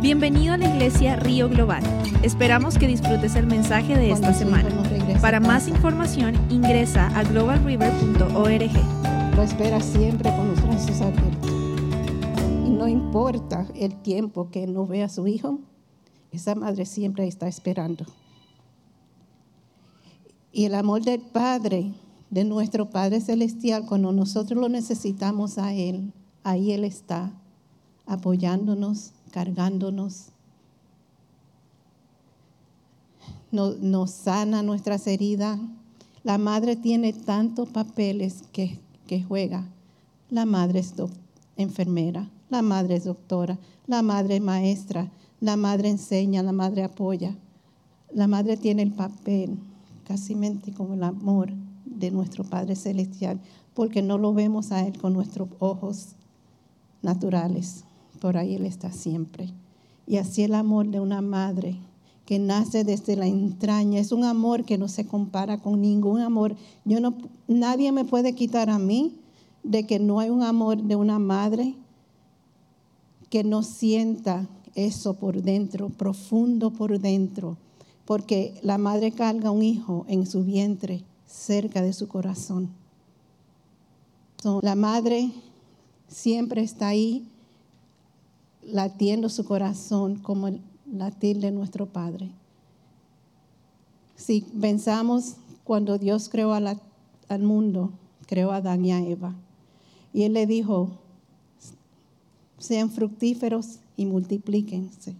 Bienvenido a la iglesia Río Global. Esperamos que disfrutes el mensaje de esta semana. Para más información ingresa a globalriver.org. Lo espera siempre con los brazos abiertos. Y no importa el tiempo que no vea a su hijo, esa madre siempre está esperando. Y el amor del Padre, de nuestro Padre Celestial, cuando nosotros lo necesitamos a Él, ahí Él está, apoyándonos, cargándonos. Nos, nos sana nuestras heridas. La madre tiene tantos papeles que, que juega. La madre es enfermera, la madre es doctora, la madre es maestra, la madre enseña, la madre apoya. La madre tiene el papel, casi como el amor de nuestro Padre Celestial, porque no lo vemos a Él con nuestros ojos naturales. Ahí Él está siempre. Y así el amor de una madre que nace desde la entraña es un amor que no se compara con ningún amor. Yo no, nadie me puede quitar a mí de que no hay un amor de una madre que no sienta eso por dentro, profundo por dentro, porque la madre carga un hijo en su vientre, cerca de su corazón. la madre siempre está ahí latiendo su corazón como el latir de nuestro Padre. Si pensamos cuando Dios creó al mundo, creó a Adán y a Eva, y Él le dijo, sean fructíferos y multiplíquense.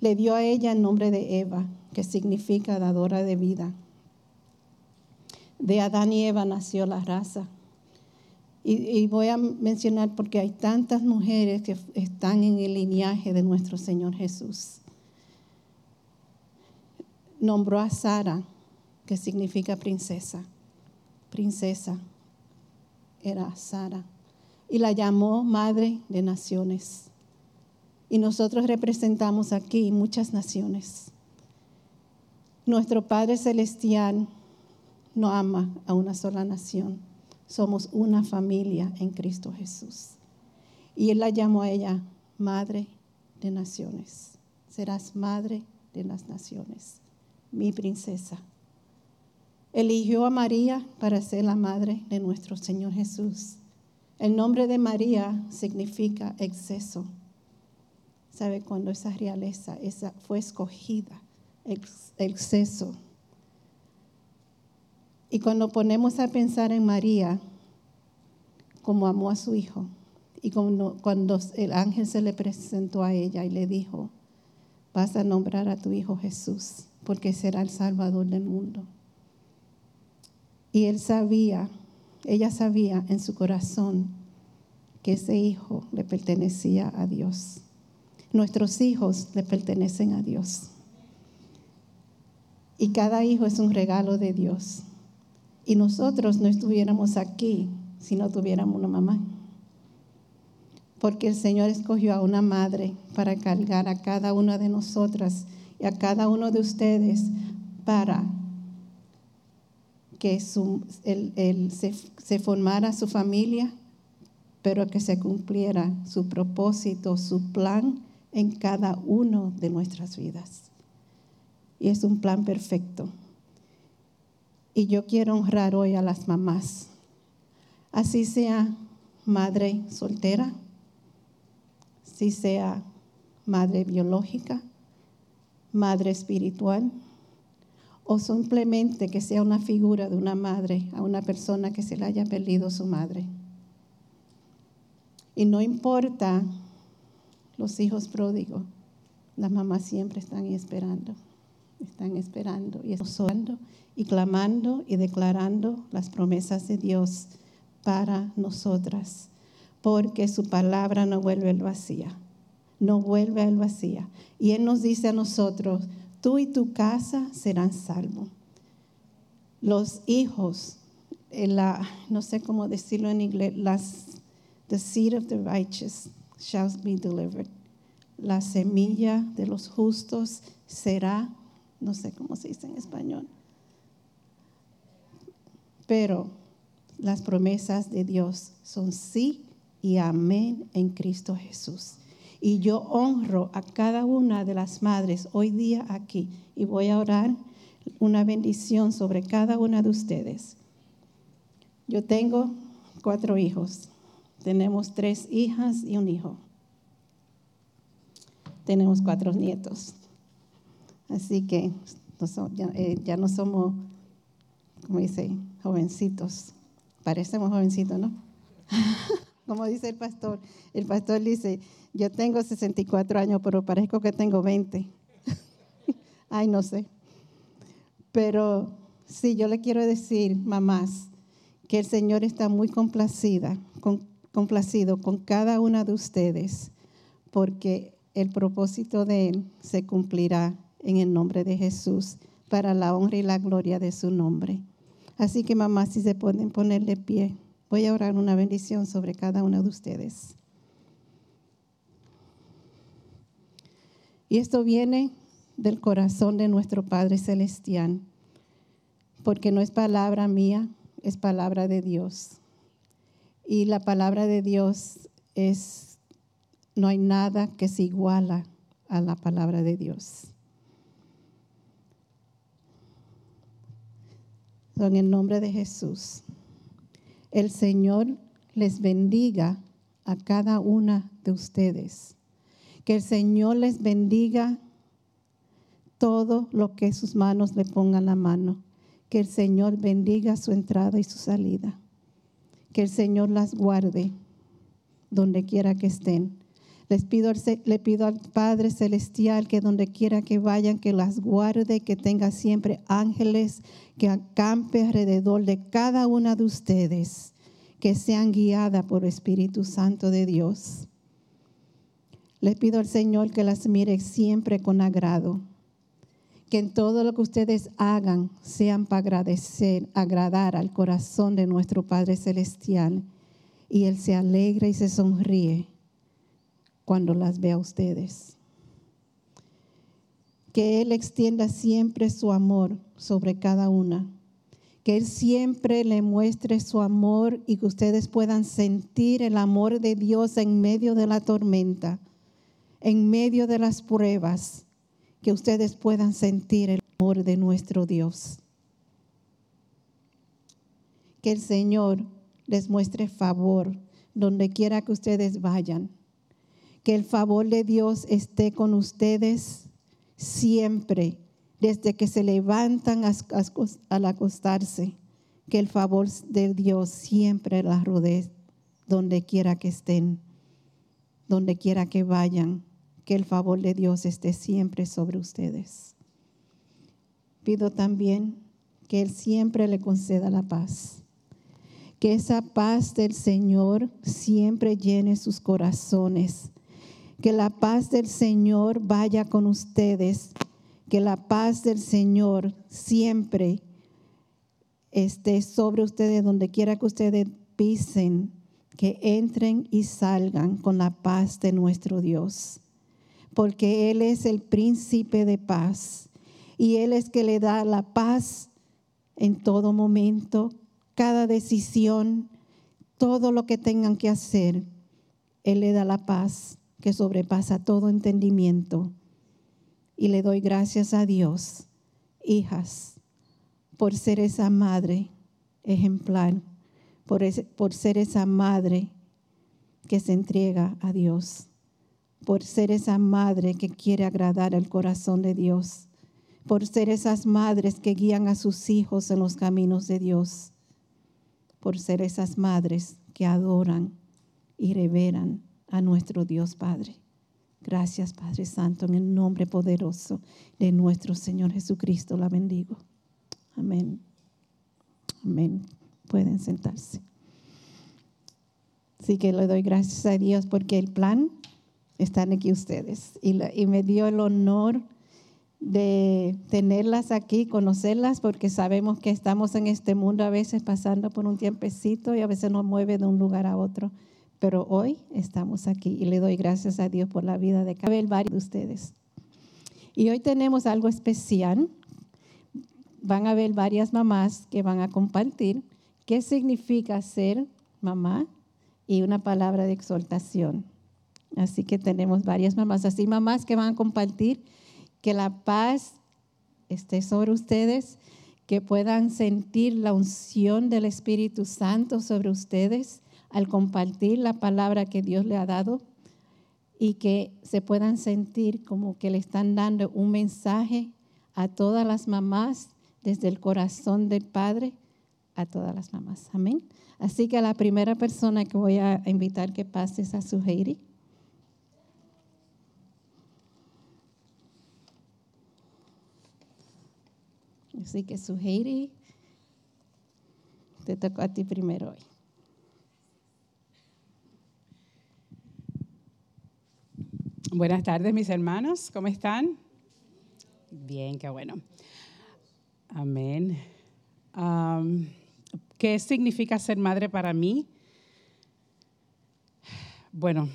Le dio a ella el nombre de Eva, que significa dadora de vida. De Adán y Eva nació la raza. Y, voy a mencionar porque hay tantas mujeres que están en el linaje de nuestro Señor Jesús. Nombró a Sara, que significa princesa. Princesa era Sara. Y la llamó Madre de Naciones. Y nosotros representamos aquí muchas naciones. Nuestro Padre Celestial no ama a una sola nación. Somos una familia en Cristo Jesús. Y Él la llamó a ella Madre de Naciones. Serás Madre de las Naciones, mi princesa. Eligió a María para ser la madre de nuestro Señor Jesús. El nombre de María significa exceso ¿Sabe cuando esa realeza esa fue escogida? Exceso. Y cuando ponemos a pensar en María, como amó a su hijo, y cuando, cuando el ángel se le presentó a ella y le dijo, vas a nombrar a tu hijo Jesús, porque será el Salvador del mundo. Y él sabía, ella sabía en su corazón que ese hijo le pertenecía a Dios. Nuestros hijos le pertenecen a Dios. Y cada hijo es un regalo de Dios. Y nosotros no estuviéramos aquí si no tuviéramos una mamá. Porque el Señor escogió a una madre para cargar a cada una de nosotras y a cada uno de ustedes para que se, se formara su familia, pero que se cumpliera su propósito, su plan en cada uno de nuestras vidas. Y es un plan perfecto. Y yo quiero honrar hoy a las mamás, así sea madre soltera, si sea madre biológica, madre espiritual, o simplemente que sea una figura de una madre a una persona que se le haya perdido su madre. Y no importa los hijos pródigos, las mamás siempre están esperando, están esperando y orando y clamando y declarando las promesas de Dios para nosotras, porque su palabra no vuelve al vacía, no vuelve al vacía. Y Él nos dice a nosotros, tú y tu casa serán salvos. Los hijos, la, no sé cómo decirlo en inglés, las, the seed of the righteous shall be delivered. La semilla de los justos será, no sé cómo se dice en español, pero las promesas de Dios son sí y amén en Cristo Jesús. Y yo honro a cada una de las madres hoy día aquí y voy a orar una bendición sobre cada una de ustedes. Yo tengo cuatro hijos. Tenemos tres hijas y un hijo. Tenemos cuatro nietos. Así que eh, ya, no somos, como dice, jovencitos. Parecemos jovencitos, ¿no? como dice el pastor. El pastor dice, yo tengo 64 años, pero parezco que tengo 20. Ay, no sé. Pero sí, yo le quiero decir, mamás, que el Señor está muy complacida, complacido con cada una de ustedes, porque el propósito de Él se cumplirá en el nombre de Jesús para la honra y la gloria de su nombre. Así que mamá, si se pueden poner de pie, voy a orar una bendición sobre cada uno de ustedes. Y esto viene del corazón de nuestro Padre Celestial, porque no es palabra mía, es palabra de Dios. Y la palabra de Dios es, no hay nada que se iguala a la palabra de Dios. En el nombre de Jesús, el Señor les bendiga a cada una de ustedes. Que el Señor les bendiga todo lo que sus manos le pongan la mano. Que el Señor bendiga su entrada y su salida. Que el Señor las guarde donde quiera que estén les pido, le pido al Padre Celestial que donde quiera que vayan, que las guarde, que tenga siempre ángeles que acampe alrededor de cada una de ustedes, que sean guiadas por el Espíritu Santo de Dios. Les pido al Señor que las mire siempre con agrado, que en todo lo que ustedes hagan sean para agradecer, agradar al corazón de nuestro Padre Celestial, y Él se alegra y se sonríe cuando las vea a ustedes. Que Él extienda siempre su amor sobre cada una. Que Él siempre le muestre su amor y que ustedes puedan sentir el amor de Dios en medio de la tormenta, en medio de las pruebas. Que ustedes puedan sentir el amor de nuestro Dios. Que el Señor les muestre favor donde quiera que ustedes vayan que el favor de Dios esté con ustedes siempre, desde que se levantan al acostarse. Que el favor de Dios siempre las rodee donde quiera que estén, donde quiera que vayan. Que el favor de Dios esté siempre sobre ustedes. Pido también que Él siempre le conceda la paz. Que esa paz del Señor siempre llene sus corazones que la paz del Señor vaya con ustedes. Que la paz del Señor siempre esté sobre ustedes donde quiera que ustedes pisen. Que entren y salgan con la paz de nuestro Dios. Porque Él es el príncipe de paz. Y Él es que le da la paz en todo momento, cada decisión, todo lo que tengan que hacer. Él le da la paz sobrepasa todo entendimiento. Y le doy gracias a Dios, hijas, por ser esa madre ejemplar, por, por ser esa madre que se entrega a Dios, por ser esa madre que quiere agradar al corazón de Dios, por ser esas madres que guían a sus hijos en los caminos de Dios, por ser esas madres que adoran y reveran a nuestro Dios Padre. Gracias Padre Santo, en el nombre poderoso de nuestro Señor Jesucristo la bendigo. Amén. Amén. Pueden sentarse. Así que le doy gracias a Dios porque el plan están aquí ustedes y, y me dio el honor de tenerlas aquí, conocerlas, porque sabemos que estamos en este mundo a veces pasando por un tiempecito y a veces nos mueve de un lugar a otro pero hoy estamos aquí y le doy gracias a Dios por la vida de cada varios de ustedes. Y hoy tenemos algo especial. Van a ver varias mamás que van a compartir qué significa ser mamá y una palabra de exhortación. Así que tenemos varias mamás, así mamás que van a compartir que la paz esté sobre ustedes, que puedan sentir la unción del Espíritu Santo sobre ustedes al compartir la palabra que Dios le ha dado y que se puedan sentir como que le están dando un mensaje a todas las mamás desde el corazón del Padre a todas las mamás. Amén. Así que a la primera persona que voy a invitar que pase es a Suheiri. Así que Suheiri, te tocó a ti primero hoy. Buenas tardes, mis hermanos, ¿cómo están? Bien, qué bueno. Amén. ¿Qué significa ser madre para mí? Bueno,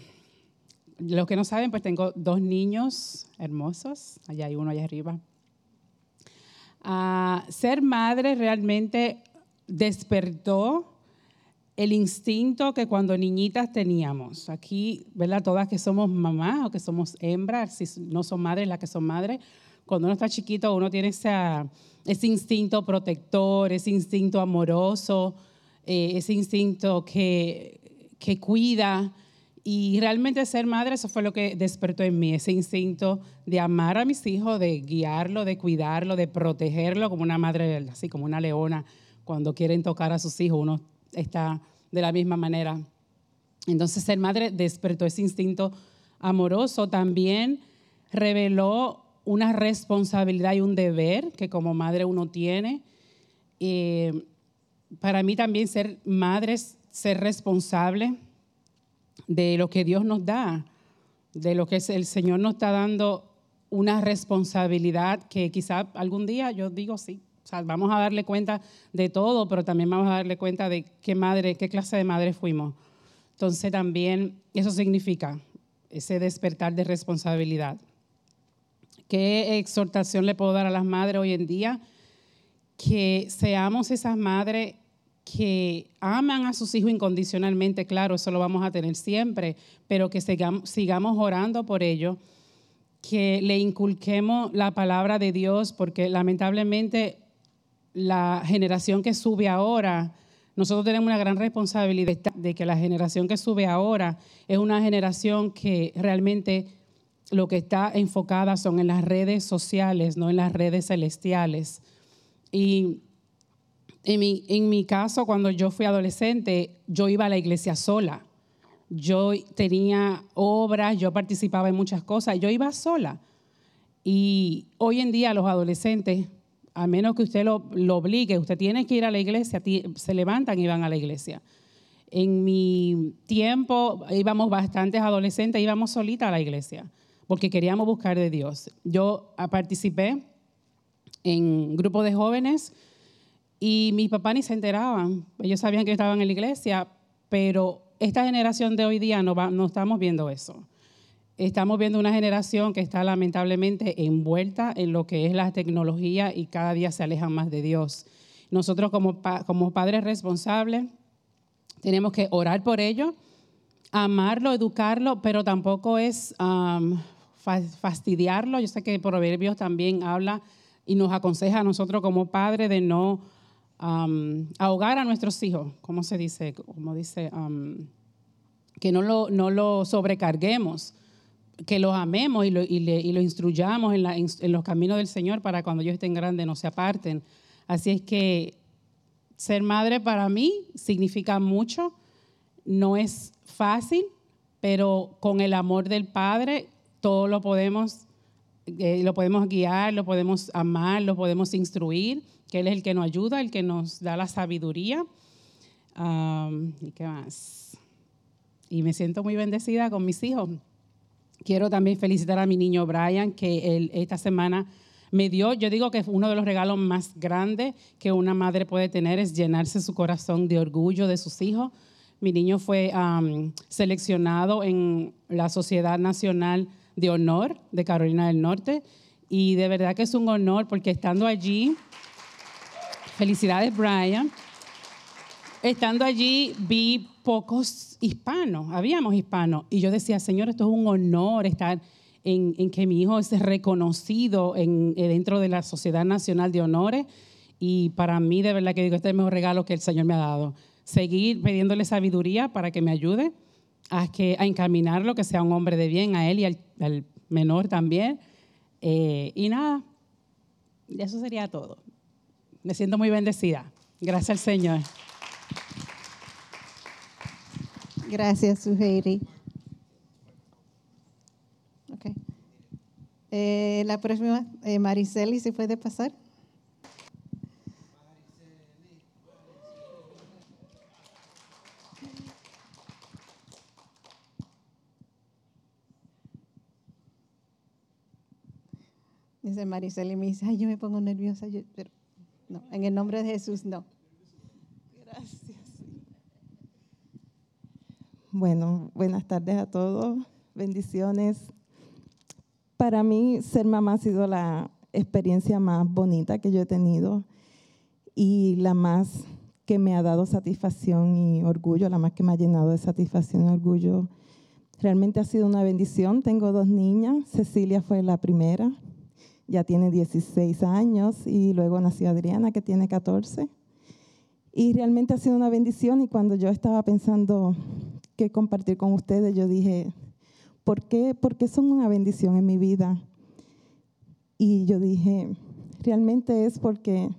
los que no saben, pues tengo dos niños hermosos, allá hay uno allá arriba. Ah, ser madre realmente despertó el instinto que cuando niñitas teníamos. Aquí, ¿verdad? Todas que somos mamás o que somos hembras, si no son madres, las que son madres, cuando uno está chiquito uno tiene ese instinto protector, ese instinto amoroso, eh, ese instinto que, que cuida. Y realmente ser madre, eso fue lo que despertó en mí, ese instinto de amar a mis hijos, de guiarlo, de cuidarlo, de protegerlo como una madre, así como una leona. Cuando quieren tocar a sus hijos, uno está de la misma manera. Entonces ser madre despertó ese instinto amoroso. También reveló una responsabilidad y un deber que como madre uno tiene. Eh, para mí también ser madre es ser responsable de lo que Dios nos da, de lo que el Señor nos está dando una responsabilidad que quizá algún día yo digo sí. O sea, vamos a darle cuenta de todo, pero también vamos a darle cuenta de qué madre, qué clase de madre fuimos. Entonces también eso significa ese despertar de responsabilidad. ¿Qué exhortación le puedo dar a las madres hoy en día? Que seamos esas madres que aman a sus hijos incondicionalmente, claro, eso lo vamos a tener siempre, pero que sigamos, sigamos orando por ellos, que le inculquemos la palabra de Dios, porque lamentablemente la generación que sube ahora, nosotros tenemos una gran responsabilidad de que la generación que sube ahora es una generación que realmente lo que está enfocada son en las redes sociales, no en las redes celestiales. Y en mi, en mi caso, cuando yo fui adolescente, yo iba a la iglesia sola. Yo tenía obras, yo participaba en muchas cosas, yo iba sola. Y hoy en día los adolescentes, a menos que usted lo, obligue, usted tiene que ir a la iglesia, se levantan y van a la iglesia. En mi tiempo íbamos bastantes adolescentes, íbamos solitas a la iglesia porque queríamos buscar de Dios. Yo participé en grupos de jóvenes y mis papás ni se enteraban. Ellos sabían que estaban en la iglesia, pero esta generación de hoy día no, no estamos viendo eso. Estamos viendo una generación que está lamentablemente envuelta en lo que es la tecnología y cada día se alejan más de Dios. Nosotros como, como padres responsables tenemos que orar por ellos, amarlo, educarlo, pero tampoco es fastidiarlo. Yo sé que Proverbios también habla y nos aconseja a nosotros como padres de no ahogar a nuestros hijos, ¿cómo se dice? Como dice, que no lo, no lo sobrecarguemos, que los amemos y lo, y lo instruyamos en, en, los caminos del Señor para cuando ellos estén grandes no se aparten. Así es que ser madre para mí significa mucho, no es fácil, pero con el amor del Padre todo lo podemos, eh, lo podemos guiar, lo podemos amar, lo podemos instruir, que Él es el que nos ayuda, el que nos da la sabiduría. ¿Y qué más? Y me siento muy bendecida con mis hijos. Quiero también felicitar a mi niño Brian, que él, esta semana me dio, yo digo que uno de los regalos más grandes que una madre puede tener es llenarse su corazón de orgullo de sus hijos. Mi niño fue seleccionado en la Sociedad Nacional de honor de Carolina del Norte. Y de verdad que es un honor porque estando allí, felicidades Brian, estando allí vi pocos hispanos, habíamos hispanos, y yo decía, Señor, esto es un honor estar en, que mi hijo es reconocido en, eh, dentro de la Sociedad Nacional de Honores, y para mí de verdad que digo, este es el mejor regalo que el Señor me ha dado. Seguir pidiéndole sabiduría para que me ayude a, que, a encaminarlo, que sea un hombre de bien, a él y al, menor también. Eh, y nada, eso sería todo. Me siento muy bendecida. Gracias al Señor. Gracias, Suheiri. Okay. Eh, la próxima, eh, Mariceli, ¿se puede pasar? Dice Mariceli, me dice, ay, yo me pongo nerviosa, pero no, en el nombre de Jesús, no. Gracias. Bueno, buenas tardes a todos, bendiciones. Para mí, ser mamá ha sido la experiencia más bonita que yo he tenido y la más que me ha dado satisfacción y orgullo, la más que me ha llenado de satisfacción y orgullo. Realmente ha sido una bendición. Tengo dos niñas, Cecilia fue la primera, ya tiene 16 años, y luego nació Adriana, que tiene 14. Y realmente ha sido una bendición y cuando yo estaba pensando que compartir con ustedes, yo dije, ¿por qué? Porque son una bendición en mi vida. Y yo dije, realmente es porque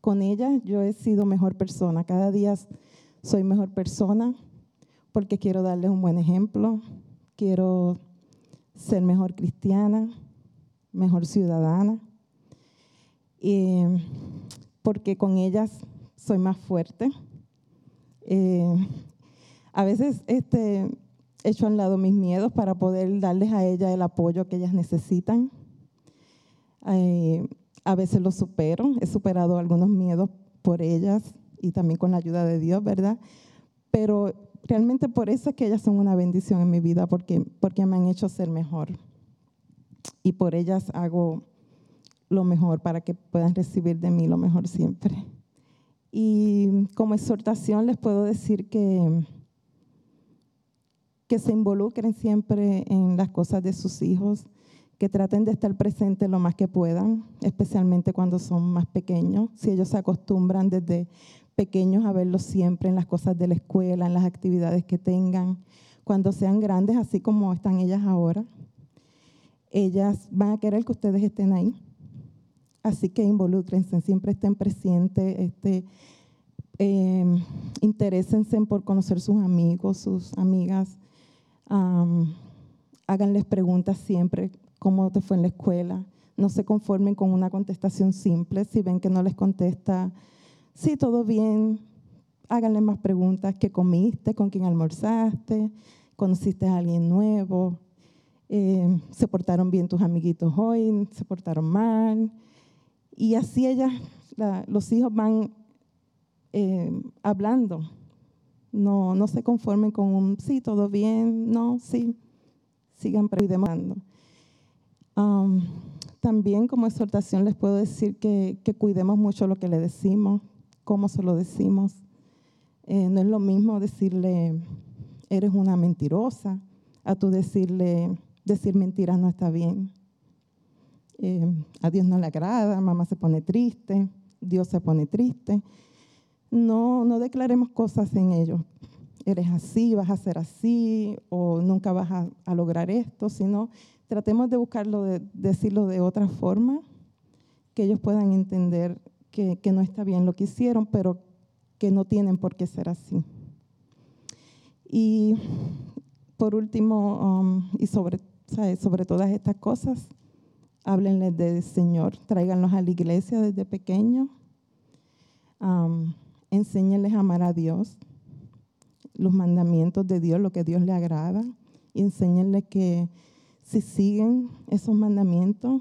con ella yo he sido mejor persona. Cada día soy mejor persona porque quiero darles un buen ejemplo, quiero ser mejor cristiana, mejor ciudadana. Y porque con ellas soy más fuerte. Eh, a veces este, echo al lado mis miedos para poder darles a ellas el apoyo que ellas necesitan. Eh, a veces los supero, he superado algunos miedos por ellas y también con la ayuda de Dios, ¿verdad? Pero realmente por eso es que ellas son una bendición en mi vida, porque, porque me han hecho ser mejor. Y por ellas hago lo mejor para que puedan recibir de mí lo mejor siempre. Y como exhortación les puedo decir que que se involucren siempre en las cosas de sus hijos, que traten de estar presentes lo más que puedan, especialmente cuando son más pequeños. Si ellos se acostumbran desde pequeños a verlos siempre en las cosas de la escuela, en las actividades que tengan, cuando sean grandes, así como están ellas ahora, ellas van a querer que ustedes estén ahí. Así que involúcrense, siempre estén presentes, este, eh, interésense por conocer sus amigos, sus amigas, háganles preguntas siempre, cómo te fue en la escuela. No se conformen con una contestación simple. Si ven que no les contesta, sí, todo bien, háganle más preguntas. ¿Qué comiste? ¿Con quién almorzaste? ¿Conociste a alguien nuevo? Eh, ¿Se portaron bien tus amiguitos hoy? ¿Se portaron mal? Y así ellas, los hijos van eh, hablando no, no se conformen con un sí, todo bien, no, sí, sigan preguntando. también como exhortación les puedo decir que, cuidemos mucho lo que le decimos, cómo se lo decimos. Eh, no es lo mismo decirle, eres una mentirosa, a tú decirle, decir mentiras no está bien. Eh, a Dios no le agrada, mamá se pone triste, Dios se pone triste no, no declaremos cosas en ellos. Eres así, vas a ser así, o nunca vas a, lograr esto, sino tratemos de buscarlo, de, decirlo de otra forma, que ellos puedan entender que, no está bien lo que hicieron, pero que no tienen por qué ser así. Y por último, um, y sobre, sobre todas estas cosas, háblenles del Señor, tráiganlos a la iglesia desde pequeños. Um, enséñenles a amar a Dios, los mandamientos de Dios, lo que Dios le agrada, y enséñenles que si siguen esos mandamientos,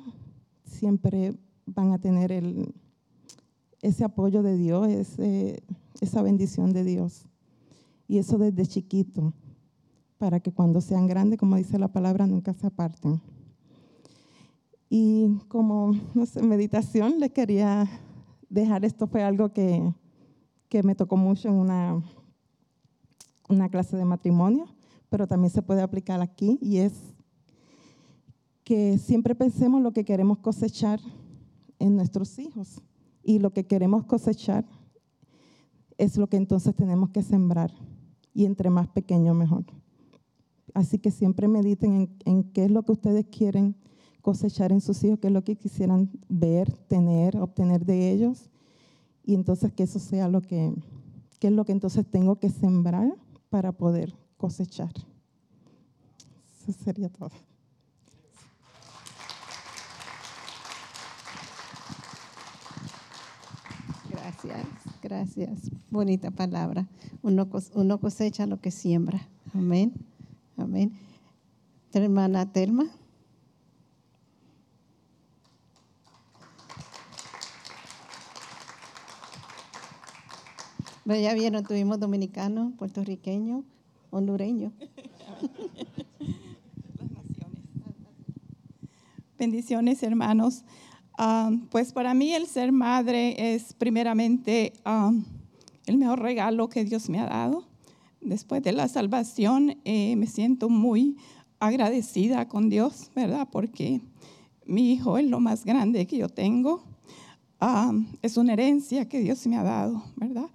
siempre van a tener el, ese apoyo de Dios, esa bendición de Dios. Y eso desde chiquito, para que cuando sean grandes, como dice la palabra, nunca se aparten. Y como, no sé, meditación, les quería dejar, esto fue algo que, que me tocó mucho en una, una clase de matrimonio, pero también se puede aplicar aquí, y es que siempre pensemos lo que queremos cosechar en nuestros hijos, y lo que queremos cosechar es lo que entonces tenemos que sembrar, y entre más pequeño mejor. Así que siempre mediten en, en qué es lo que ustedes quieren cosechar en sus hijos, qué es lo que quisieran ver, tener, obtener de ellos. Y entonces que eso sea lo que, qué es lo que entonces tengo que sembrar para poder cosechar. Eso sería todo. Gracias, gracias. Bonita palabra. Uno, uno cosecha lo que siembra. Amén. Amén. Hermana Telma. Ya vieron, tuvimos dominicano, puertorriqueño, hondureño. Bendiciones, hermanos. Ah, pues para mí el ser madre es primeramente ah, el mejor regalo que Dios me ha dado. Después de la salvación eh, me siento muy agradecida con Dios, ¿verdad? Porque mi hijo es lo más grande que yo tengo. Ah, es una herencia que Dios me ha dado, ¿verdad?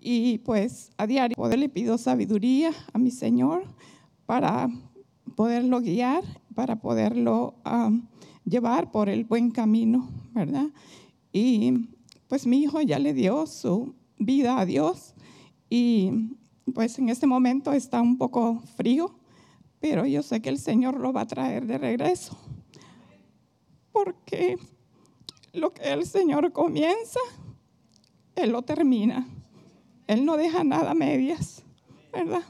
Y pues a diario le pido sabiduría a mi Señor para poderlo guiar, para poderlo llevar por el buen camino, ¿verdad? Y pues mi hijo ya le dio su vida a Dios y pues en este momento está un poco frío, pero yo sé que el Señor lo va a traer de regreso. Porque lo que el Señor comienza, Él lo termina. Él no deja nada a medias, ¿verdad?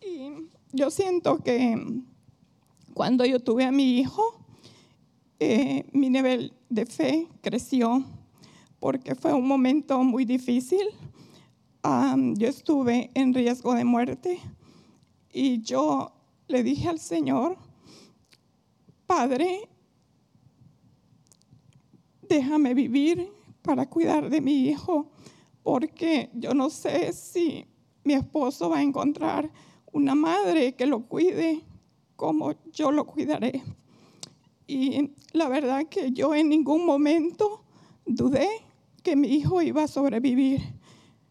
Y yo siento que cuando yo tuve a mi hijo, eh, mi nivel de fe creció porque fue un momento muy difícil. yo estuve en riesgo de muerte y yo le dije al Señor, Padre, déjame vivir para cuidar de mi hijo, porque yo no sé si mi esposo va a encontrar una madre que lo cuide como yo lo cuidaré. Y la verdad que yo en ningún momento dudé que mi hijo iba a sobrevivir.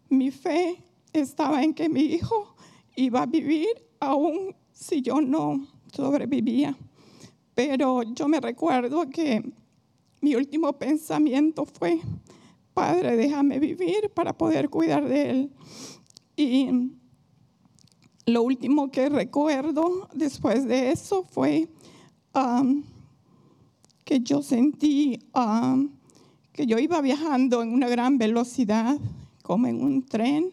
Mi fe estaba en que mi hijo iba a vivir aún si yo no sobrevivía. Pero yo me recuerdo que mi último pensamiento fue, Padre, déjame vivir para poder cuidar de él. Y lo último que recuerdo después de eso fue que yo sentí que yo iba viajando en una gran velocidad, como en un tren.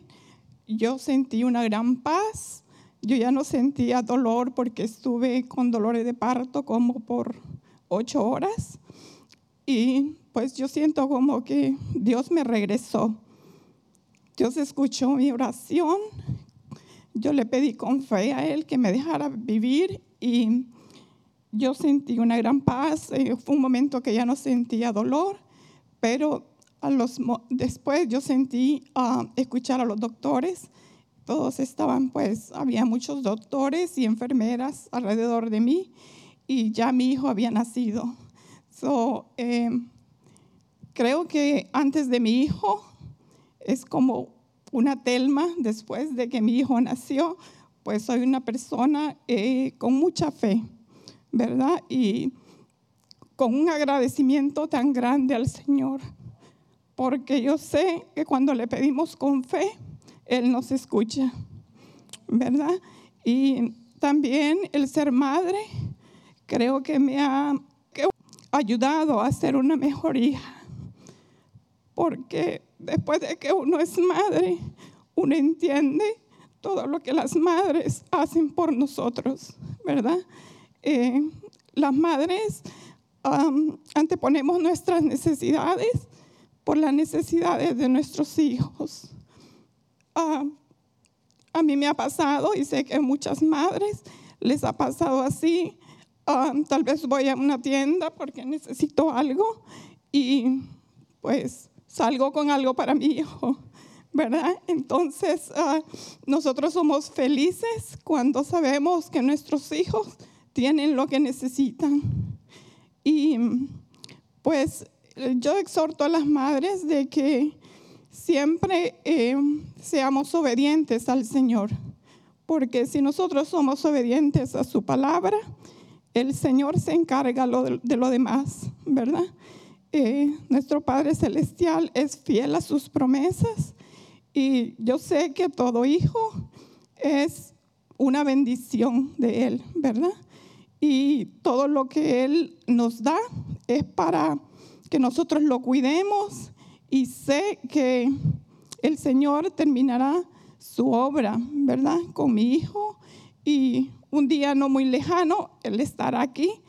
Yo sentí una gran paz. Yo ya no sentía dolor porque estuve con dolores de parto como por ocho horas. Y pues yo siento como que Dios me regresó. Dios escuchó mi oración. Yo le pedí con fe a Él que me dejara vivir y yo sentí una gran paz. Eh, fue un momento que ya no sentía dolor, pero a los, después yo sentí uh, escuchar a los doctores. Todos estaban, pues, había muchos doctores y enfermeras alrededor de mí y ya mi hijo había nacido. So, eh, Creo que antes de mi hijo es como una telma después de que mi hijo nació, pues soy una persona eh, con mucha fe, ¿verdad? Y con un agradecimiento tan grande al Señor, porque yo sé que cuando le pedimos con fe, Él nos escucha, ¿verdad? Y también el ser madre, creo que me ha ayudado a ser una mejor hija porque después de que uno es madre, uno entiende todo lo que las madres hacen por nosotros, ¿verdad? Eh, las madres anteponemos nuestras necesidades por las necesidades de nuestros hijos. a mí me ha pasado y sé que a muchas madres les ha pasado así. Tal vez voy a una tienda porque necesito algo y pues salgo con algo para mi hijo, ¿verdad? Entonces, ah, nosotros somos felices cuando sabemos que nuestros hijos tienen lo que necesitan. Y pues yo exhorto a las madres de que siempre eh, seamos obedientes al Señor, porque si nosotros somos obedientes a su palabra, el Señor se encarga de, lo demás, ¿verdad? Eh, nuestro Padre Celestial es fiel a sus promesas y yo sé que todo hijo es una bendición de Él, ¿verdad? Y todo lo que Él nos da es para que nosotros lo cuidemos y sé que el Señor terminará su obra, ¿verdad? Con mi hijo y un día no muy lejano Él estará aquí.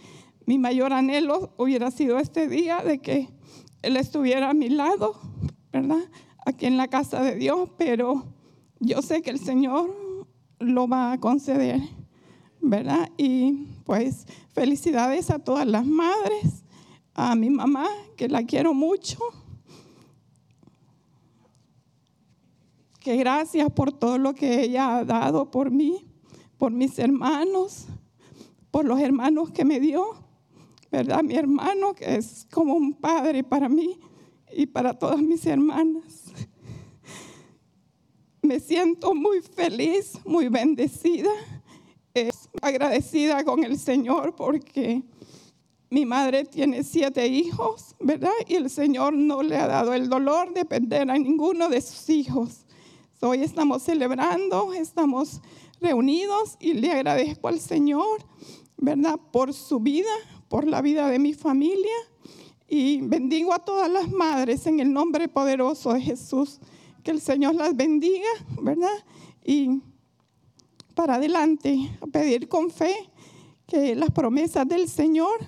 Mi mayor anhelo hubiera sido este día de que Él estuviera a mi lado, ¿verdad? Aquí en la casa de Dios, pero yo sé que el Señor lo va a conceder, ¿verdad? Y pues felicidades a todas las madres, a mi mamá, que la quiero mucho. Que gracias por todo lo que ella ha dado por mí por mis hermanos, por los hermanos que me dio, ¿verdad? Mi hermano que es como un padre para mí y para todas mis hermanas. Me siento muy feliz, muy bendecida, agradecida con el Señor porque mi madre tiene siete hijos, ¿verdad? Y el Señor no le ha dado el dolor de perder a ninguno de sus hijos. Hoy estamos celebrando, estamos reunidos y le agradezco al Señor, ¿verdad? Por su vida, por la vida de mi familia y bendigo a todas las madres en el nombre poderoso de Jesús. Que el Señor las bendiga, ¿verdad? Y para adelante, a pedir con fe que las promesas del Señor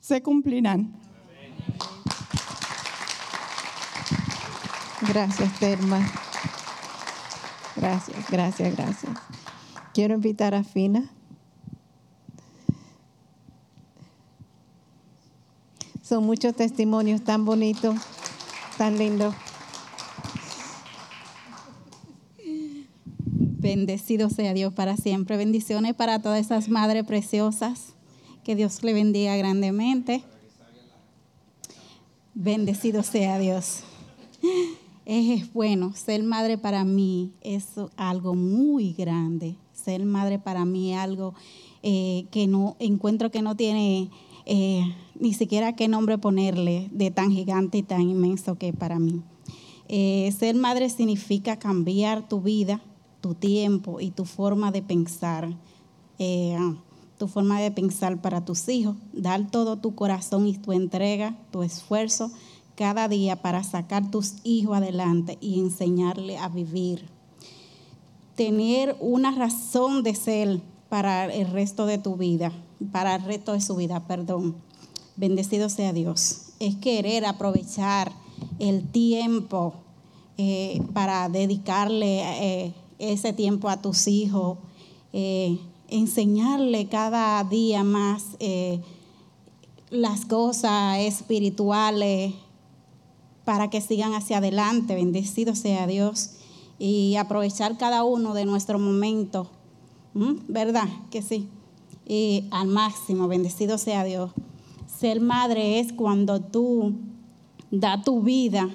se cumplirán. Gracias, Terma. Gracias, gracias, gracias. Quiero invitar a Fina. Son muchos testimonios tan bonitos, tan lindos. Bendecido sea Dios para siempre. Bendiciones para todas esas madres preciosas. Que Dios le bendiga grandemente. Bendecido sea Dios. Es bueno, ser madre para mí es algo muy grande ser madre para mí es algo eh, que no encuentro que no tiene eh, ni siquiera qué nombre ponerle de tan gigante y tan inmenso que para mí. Eh, ser madre significa cambiar tu vida, tu tiempo y tu forma de pensar, tu forma de pensar para tus hijos, dar todo tu corazón y tu entrega, tu esfuerzo cada día para sacar tus hijos adelante y enseñarle a vivir tener una razón de ser para el resto de tu vida, para el resto de su vida, perdón. Bendecido sea Dios. Es querer aprovechar el tiempo eh, para dedicarle eh, ese tiempo a tus hijos, eh, enseñarle cada día más las cosas espirituales para que sigan hacia adelante. Bendecido sea Dios y aprovechar cada uno de nuestros momentos, ¿verdad? Que sí. Y al máximo, bendecido sea Dios. Ser madre es cuando tú das tu vida,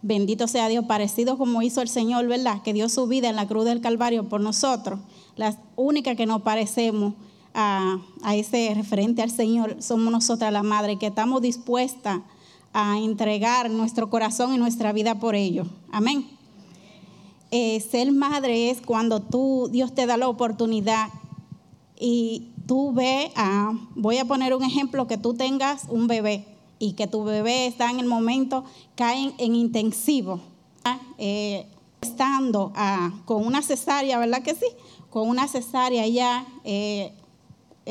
bendito sea Dios, parecido como hizo el Señor, ¿verdad? Que dio su vida en la cruz del Calvario por nosotros. Las únicas que nos parecemos a, a ese referente al Señor somos nosotras las madres que estamos dispuestas a entregar nuestro corazón y nuestra vida por ellos. Amén. Eh, ser madre es cuando tú, Dios te da la oportunidad y tú ves, voy a poner un ejemplo, que tú tengas un bebé y que tu bebé está en el momento, cae en intensivo, eh, estando con una cesárea, ¿verdad que sí? Con una cesárea ya, eh,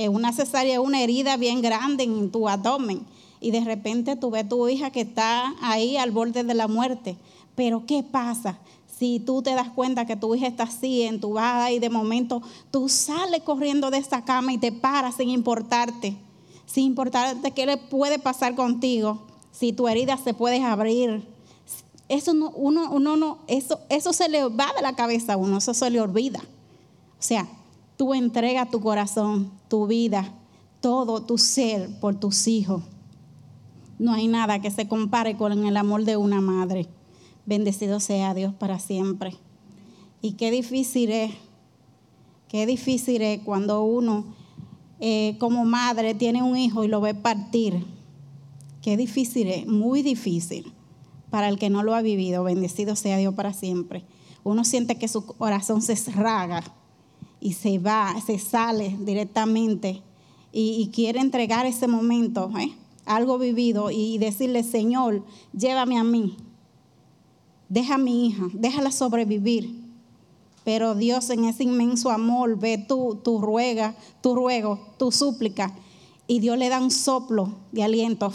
una cesárea, una herida bien grande en tu abdomen y de repente tú ves a tu hija que está ahí al borde de la muerte. Pero ¿qué pasa? si tú te das cuenta que tu hija está así, entubada y de momento tú sales corriendo de esta cama y te paras sin importarte, sin importarte qué le puede pasar contigo, si tu herida se puede abrir. Eso no, uno, uno no, eso, eso se le va de la cabeza a uno, eso se le olvida. O sea, tú entregas tu corazón, tu vida, todo tu ser por tus hijos. No hay nada que se compare con el amor de una madre. Bendecido sea Dios para siempre. Y qué difícil es, qué difícil es cuando uno eh, como madre tiene un hijo y lo ve partir. Qué difícil es, muy difícil para el que no lo ha vivido. Bendecido sea Dios para siempre. Uno siente que su corazón se raga y se va, se sale directamente y, quiere entregar ese momento, ¿eh? Algo vivido, y decirle, Señor, llévame a mí, deja a mi hija, déjala sobrevivir. Pero Dios en ese inmenso amor ve tu, tu ruega, tu ruego, tu súplica, y Dios le da un soplo de aliento,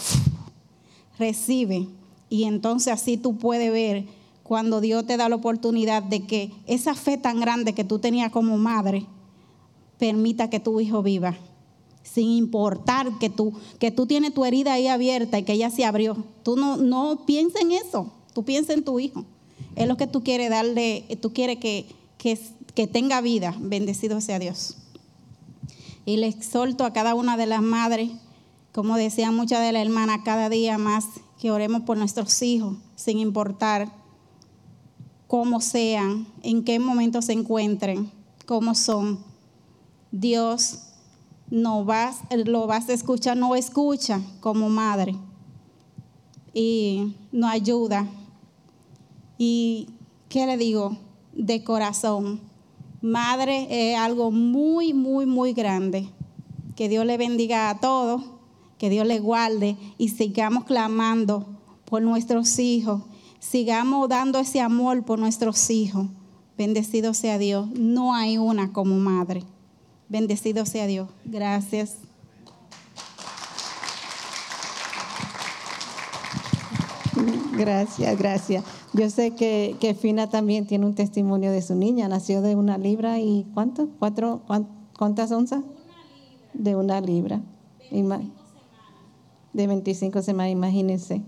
recibe. Y entonces así tú puedes ver cuando Dios te da la oportunidad de que esa fe tan grande que tú tenías como madre, permita que tu hijo viva sin importar que tú, que tú tienes tu herida ahí abierta y que ella se abrió. Tú no, no pienses en eso, tú piensa en tu hijo. Es lo que tú quieres darle, tú quieres que, que, que tenga vida. Bendecido sea Dios. Y le exhorto a cada una de las madres, como decían muchas de las hermanas, cada día más que oremos por nuestros hijos, sin importar cómo sean, en qué momento se encuentren, cómo son. Dios no vas, lo vas a escuchar, no escucha como madre y no ayuda. Y, ¿qué le digo? De corazón. Madre es algo muy, muy, muy grande. Que Dios le bendiga a todos, que Dios le guarde y sigamos clamando por nuestros hijos. Sigamos dando ese amor por nuestros hijos. Bendecido sea Dios. No hay una como madre. Bendecido sea Dios. Gracias. Gracias, gracias. Yo sé que, que, Fina también tiene un testimonio de su niña. Nació de una libra y ¿cuánto? ¿Cuatro? ¿Cuántas onzas? De una libra. De 25 semanas, imagínense.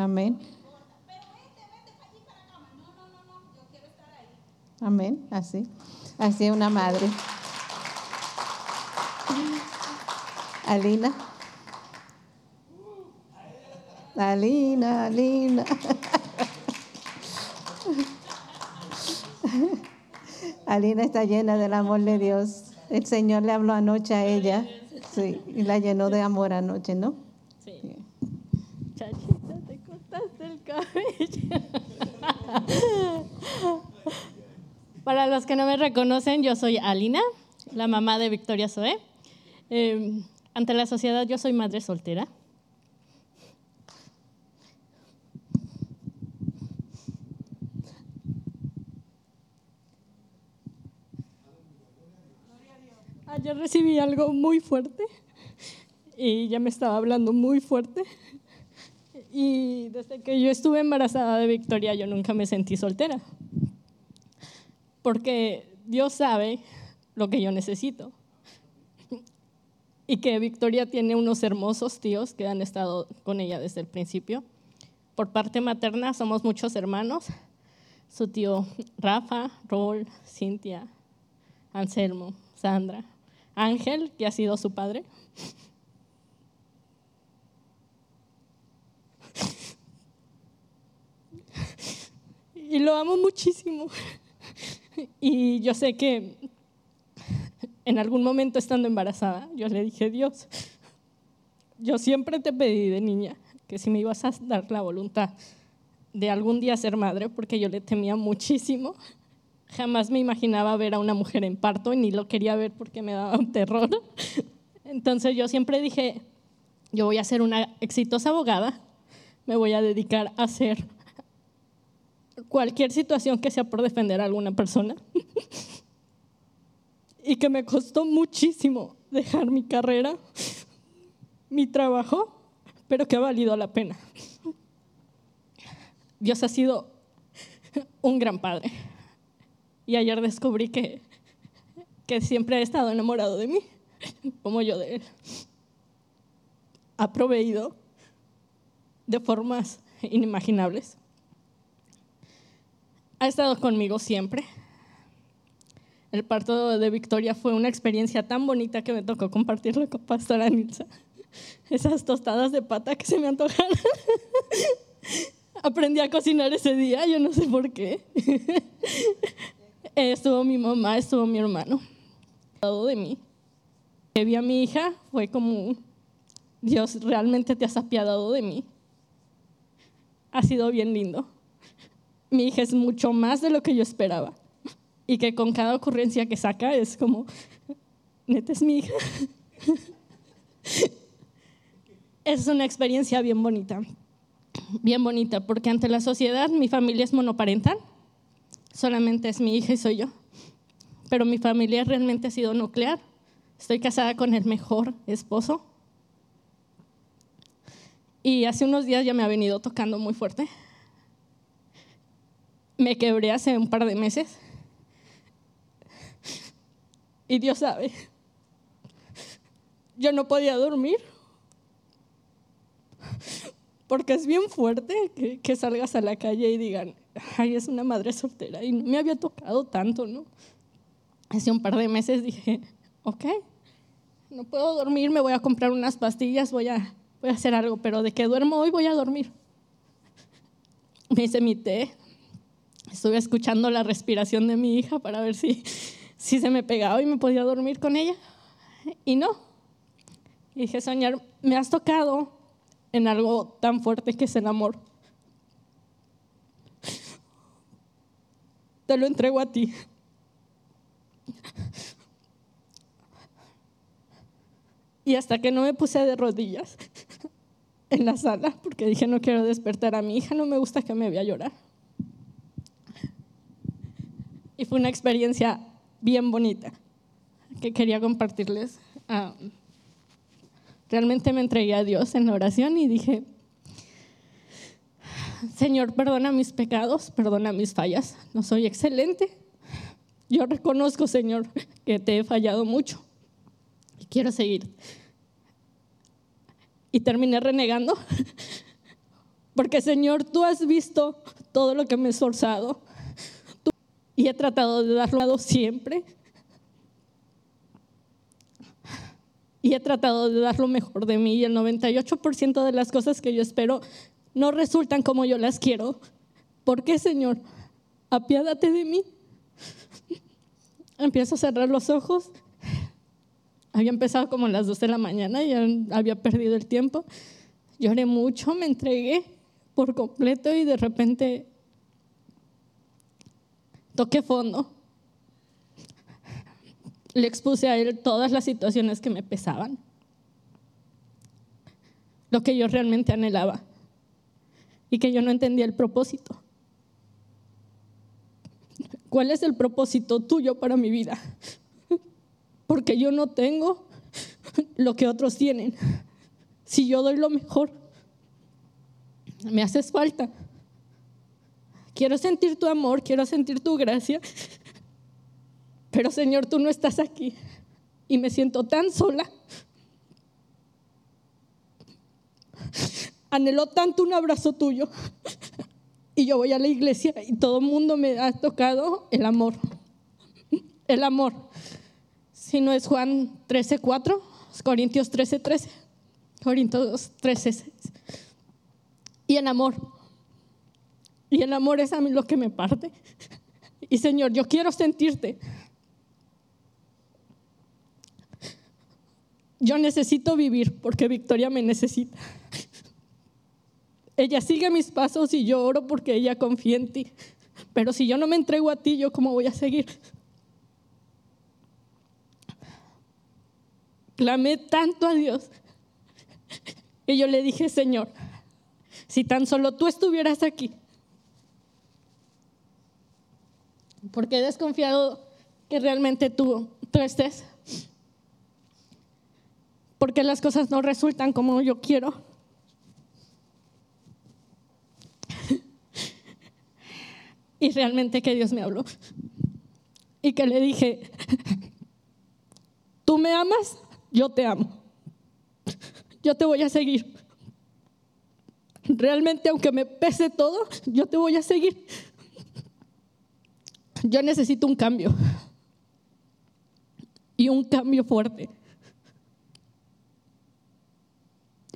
Amén. Amén, así. Así es una madre. Alina. Alina, Alina. Alina está llena del amor de Dios. El Señor le habló anoche a ella. Sí, y la llenó de amor anoche, ¿no? Sí. Para los que no me reconocen, yo soy Alina, la mamá de Victoria Zoe. Em, ante la sociedad, yo soy madre soltera. Ayer recibí algo muy fuerte y ya me estaba hablando muy fuerte y desde que yo estuve embarazada de Victoria, yo nunca me sentí soltera. Porque Dios sabe lo que yo necesito. Y que Victoria tiene unos hermosos tíos que han estado con ella desde el principio. Por parte materna somos muchos hermanos. Su tío Rafa, Rol, Cintia, Anselmo, Sandra, Ángel, que ha sido su padre. Y lo amo muchísimo. Y yo sé que en algún momento estando embarazada, yo le dije, Dios, yo siempre te pedí de niña que si me ibas a dar la voluntad de algún día ser madre, porque yo le temía muchísimo. Jamás me imaginaba ver a una mujer en parto y ni lo quería ver porque me daba un terror. Entonces yo siempre dije, yo voy a ser una exitosa abogada, me voy a dedicar a ser cualquier situación que sea por defender a alguna persona. y que me costó muchísimo dejar mi carrera, mi trabajo, pero que ha valido la pena. Dios ha sido un gran padre. Y ayer descubrí que, que siempre ha estado enamorado de mí, como yo de él. Ha proveído de formas inimaginables. Ha estado conmigo siempre. El parto de Victoria fue una experiencia tan bonita que me tocó compartirlo con Pastora Nilsa. Esas tostadas de pata que se me antojaron. Aprendí a cocinar ese día, yo no sé por qué. estuvo mi mamá, estuvo mi hermano. De mí. Que vi a mi hija fue como, Dios, realmente te has apiadado de mí. Ha sido bien lindo. Mi hija es mucho más de lo que yo esperaba. Y que con cada ocurrencia que saca es como, neta es mi hija. es una experiencia bien bonita bien bonita, porque ante la sociedad mi familia es monoparental, solamente es mi hija y soy yo, pero mi familia realmente ha sido nuclear. Estoy casada con el mejor esposo y hace unos días ya me ha venido tocando muy fuerte. Me quebré hace un par de meses y Dios sabe, yo no podía dormir porque es bien fuerte que, salgas a la calle y digan, ay, es una madre soltera. Y me había tocado tanto, ¿no? Hace un par de meses dije, ok, no puedo dormir, me voy a comprar unas pastillas, voy a, voy a hacer algo, pero de que duermo hoy voy a dormir. Me hice mi té, estuve escuchando la respiración de mi hija para ver si, si se me pegaba y me podía dormir con ella. Y no. Y dije, soñar, me has tocado en algo tan fuerte que es el amor. Te lo entrego a ti. Y hasta que no me puse de rodillas en la sala, porque dije no quiero despertar a mi hija, no me gusta que me vea llorar. Y fue una experiencia bien bonita que quería compartirles. Ah, Realmente me entregué a Dios en la oración y dije, Señor, perdona mis pecados, perdona mis fallas. No soy excelente. Yo reconozco, Señor, que te he fallado mucho y quiero seguir. Y terminé renegando, porque Señor, tú has visto todo lo que me he esforzado y he tratado de darlo siempre y he tratado de dar lo mejor de mí y el 98% de las cosas que yo espero no resultan como yo las quiero. ¿Por qué, Señor? Apiádate de mí. Empiezo a cerrar los ojos. Había empezado como a las 2 de la mañana y había perdido el tiempo. Lloré mucho, me entregué por completo y de repente toqué fondo le expuse a él todas las situaciones que me pesaban, lo que yo realmente anhelaba y que yo no entendía el propósito. ¿Cuál es el propósito tuyo para mi vida? Porque yo no tengo lo que otros tienen. Si yo doy lo mejor, me haces falta. Quiero sentir tu amor, quiero sentir tu gracia, pero Señor, tú no estás aquí y me siento tan sola. Anhelo tanto un abrazo tuyo. Y yo voy a la iglesia y todo el mundo me ha tocado el amor. El amor. Si no es Juan 13:4, Corintios 13:13, 13, Corintios 13:6. Y el amor. Y el amor es a mí lo que me parte. Y Señor, yo quiero sentirte. yo necesito vivir porque Victoria me necesita. Ella sigue mis pasos y yo oro porque ella confía en ti. Pero si yo no me entrego a ti, ¿yo cómo voy a seguir? Clamé tanto a Dios y yo le dije, Señor, si tan solo tú estuvieras aquí, porque he desconfiado que realmente tú, tú estés porque las cosas no resultan como yo quiero. y realmente que Dios me habló. Y que le dije, tú me amas, yo te amo. Yo te voy a seguir. Realmente, aunque me pese todo, yo te voy a seguir. Yo necesito un cambio. Y un cambio fuerte.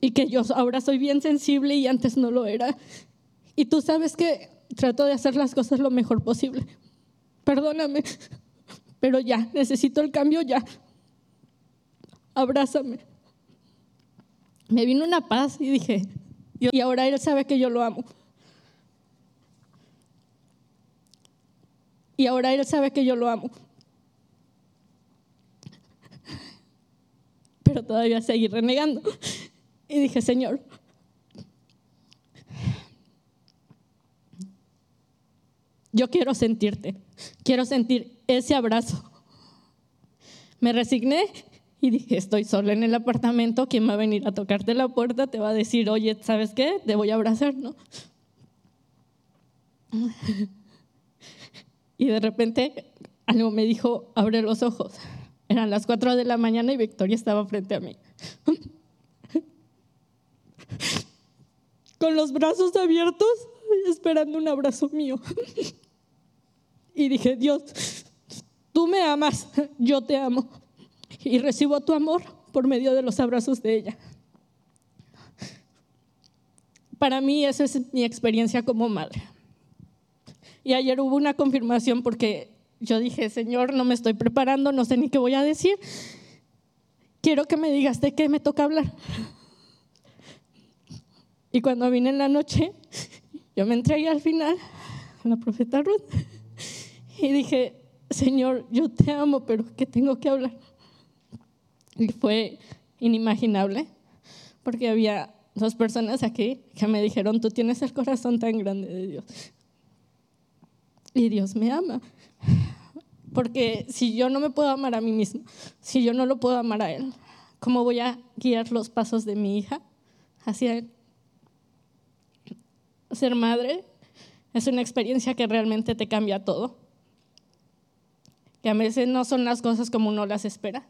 Y que yo ahora soy bien sensible y antes no lo era. Y tú sabes que trato de hacer las cosas lo mejor posible. Perdóname, pero ya, necesito el cambio ya. Abrázame. Me vino una paz y dije, y ahora él sabe que yo lo amo. Y ahora él sabe que yo lo amo. Pero todavía seguí renegando. Y dije, Señor, yo quiero sentirte, quiero sentir ese abrazo. Me resigné y dije, estoy sola en el apartamento, ¿quién va a venir a tocarte la puerta? Te va a decir, oye, ¿sabes qué? Te voy a abrazar, ¿no? Y de repente algo me dijo, abre los ojos. Eran las 4 de la mañana y Victoria estaba frente a mí. Con los brazos abiertos, esperando un abrazo mío. Y dije, Dios, tú me amas, yo te amo. Y recibo tu amor por medio de los abrazos de ella. Para mí esa es mi experiencia como madre. Y ayer hubo una confirmación porque yo dije, Señor, no me estoy preparando, no sé ni qué voy a decir. Quiero que me digas de qué me toca hablar. Y cuando vine en la noche, yo me entregué al final a la profeta Ruth y dije, Señor, yo te amo, pero ¿qué tengo que hablar? Y fue inimaginable, porque había dos personas aquí que me dijeron, tú tienes el corazón tan grande de Dios. Y Dios me ama. Porque si yo no me puedo amar a mí mismo, si yo no lo puedo amar a Él, ¿cómo voy a guiar los pasos de mi hija hacia Él? Ser madre es una experiencia que realmente te cambia todo. Que a veces no son las cosas como uno las espera,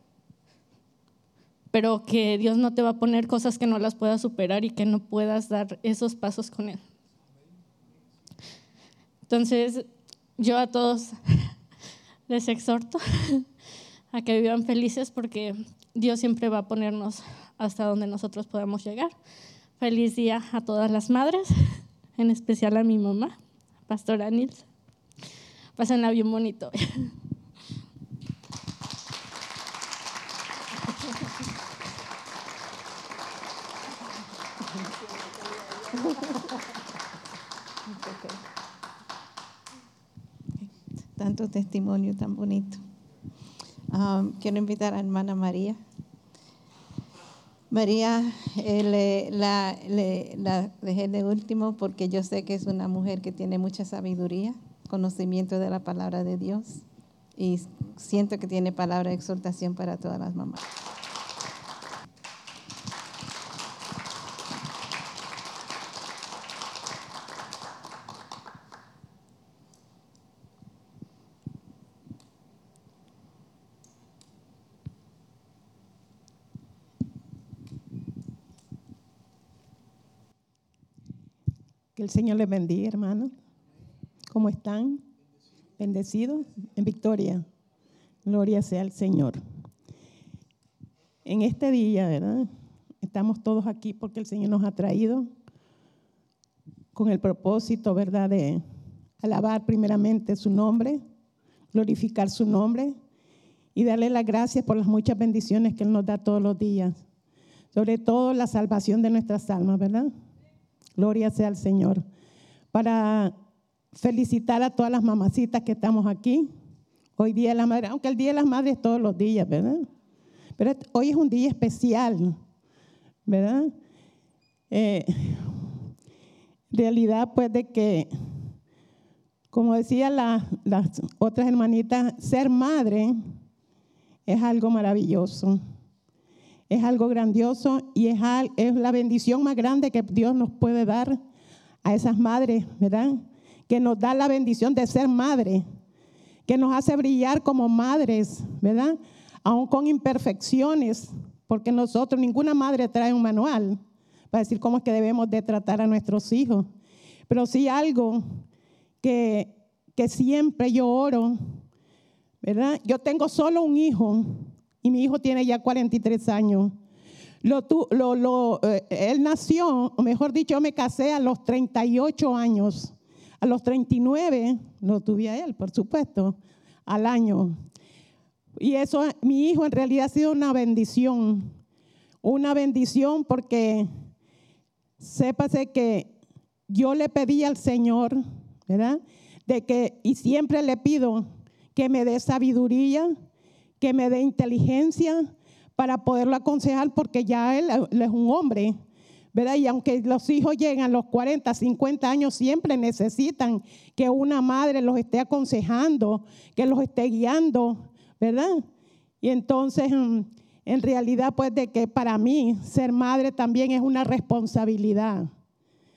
pero que Dios no te va a poner cosas que no las puedas superar y que no puedas dar esos pasos con Él. Entonces, yo a todos les exhorto a que vivan felices porque Dios siempre va a ponernos hasta donde nosotros podamos llegar. Feliz día a todas las madres, en especial a mi mamá, Pastora Nils. Pásenla bien bonito. Tanto testimonio tan bonito. Quiero invitar a hermana María. María, eh, la, la dejé de último porque yo sé que es una mujer que tiene mucha sabiduría, conocimiento de la palabra de Dios y siento que tiene palabra de exhortación para todas las mamás. El Señor les bendiga, hermanos. ¿Cómo están? Bendecidos en victoria. Gloria sea al Señor. En este día, ¿verdad? Estamos todos aquí porque el Señor nos ha traído con el propósito, ¿verdad?, de alabar primeramente su nombre, glorificar su nombre y darle las gracias por las muchas bendiciones que Él nos da todos los días. Sobre todo la salvación de nuestras almas, ¿verdad? Gloria sea al Señor. Para felicitar a todas las mamacitas que estamos aquí. Hoy Día de la Madre, aunque el Día de las Madres es todos los días, ¿verdad? Pero hoy es un día especial, ¿verdad? Eh, realidad, pues, de que, como decían las otras hermanitas, ser madre es algo maravilloso es algo grandioso y es, es la bendición más grande que Dios nos puede dar a esas madres, ¿verdad? que nos da la bendición de ser madre, que nos hace brillar como madres, ¿verdad? Aún con imperfecciones, porque nosotros, ninguna madre trae un manual para decir cómo es que debemos de tratar a nuestros hijos. Pero sí algo que, que siempre yo oro, ¿verdad? Yo tengo solo un hijo y mi hijo tiene ya 43 años. Lo, lo, lo, eh, él nació, o mejor dicho, yo me casé a los 38 años. A los 39 lo tuve a él, por supuesto, al año. Y eso, mi hijo en realidad ha sido una bendición. Una bendición porque sépase que yo le pedí al Señor, ¿verdad? De que, y siempre le pido que me dé sabiduría, que me dé inteligencia para poderlo aconsejar, porque ya él, es un hombre, ¿verdad? Y aunque los hijos llegan a los 40, 50 años, siempre necesitan que una madre los esté aconsejando, que los esté guiando, ¿verdad? Y entonces, mm, en realidad, pues de que para mí ser madre también es una responsabilidad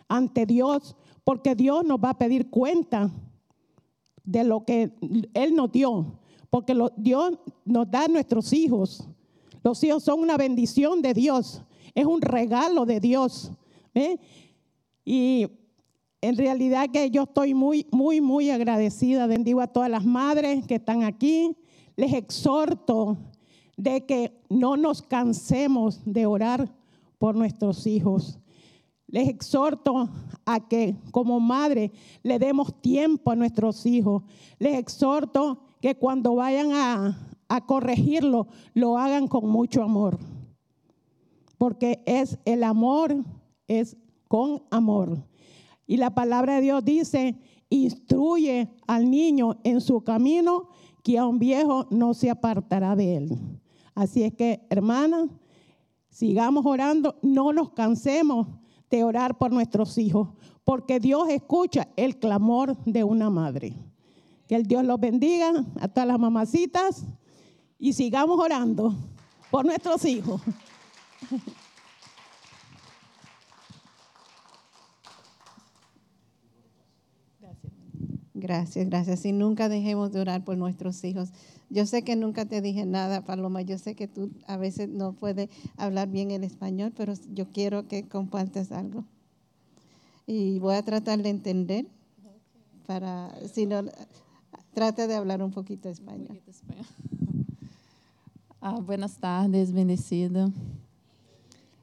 ante Dios, porque Dios nos va a pedir cuenta de lo que Él nos dio, porque Dios nos da a nuestros hijos. Los hijos son una bendición de Dios, es un regalo de Dios. Y en realidad que yo estoy muy, muy, muy agradecida. Bendigo a todas las madres que están aquí. Les exhorto de que no nos cansemos de orar por nuestros hijos. Les exhorto a que como madre le demos tiempo a nuestros hijos. Les exhorto que cuando vayan a, a corregirlo, lo hagan con mucho amor. Porque es el amor, es con amor. Y la palabra de Dios dice, instruye al niño en su camino, que a un viejo no se apartará de él. Así es que, hermana, sigamos orando, no nos cansemos de orar por nuestros hijos, porque Dios escucha el clamor de una madre. Que el Dios los bendiga a todas las mamacitas y sigamos orando por nuestros hijos. Gracias, gracias. Y nunca dejemos de orar por nuestros hijos. Yo sé que nunca te dije nada, Paloma. Yo sé que tú a veces no puedes hablar bien el español, pero yo quiero que compartas algo. Y voy a tratar de entender para, si no, trata de hablar un poquito español. Ah, buenas tardes, bendecido.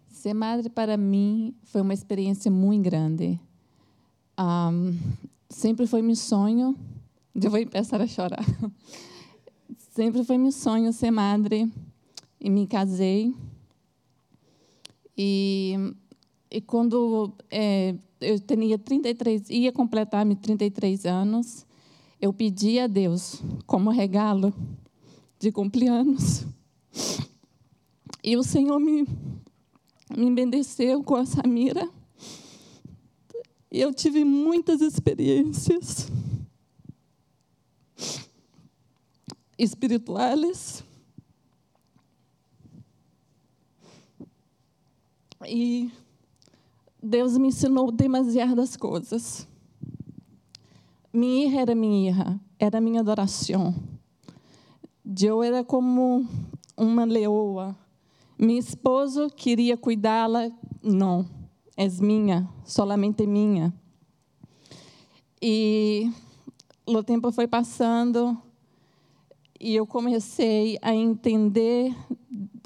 Ser madre para mim foi uma experiência muito grande. Um, sempre foi meu sonho. Eu vou começar a chorar. Sempre foi meu sonho ser madre e me casei. E, e quando é, eu tinha 33, ia completar meus 33 anos, eu pedi a Deus como regalo de cumprir anos. E o Senhor me, me bendeceu com a Samira. E eu tive muitas experiências espirituais. E Deus me ensinou demasiadas coisas. Minha irmã era minha irmã, era minha adoração. Eu era como uma leoa. Meu esposo queria cuidá-la, não, é minha, solamente minha. E o tempo foi passando, e eu comecei a entender,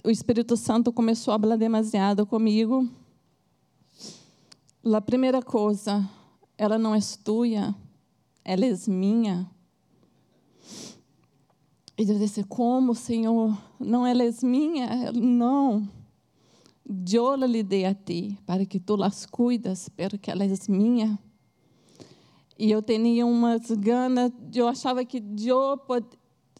o Espírito Santo começou a falar demasiado comigo. A primeira coisa, ela não é tua, ela é minha. E eu disse, como, Senhor? Não ela é minha? Não. Eu lhe dei a ti, para que tu las cuidas, porque ela é minha. E eu tinha umas ganas, eu achava que eu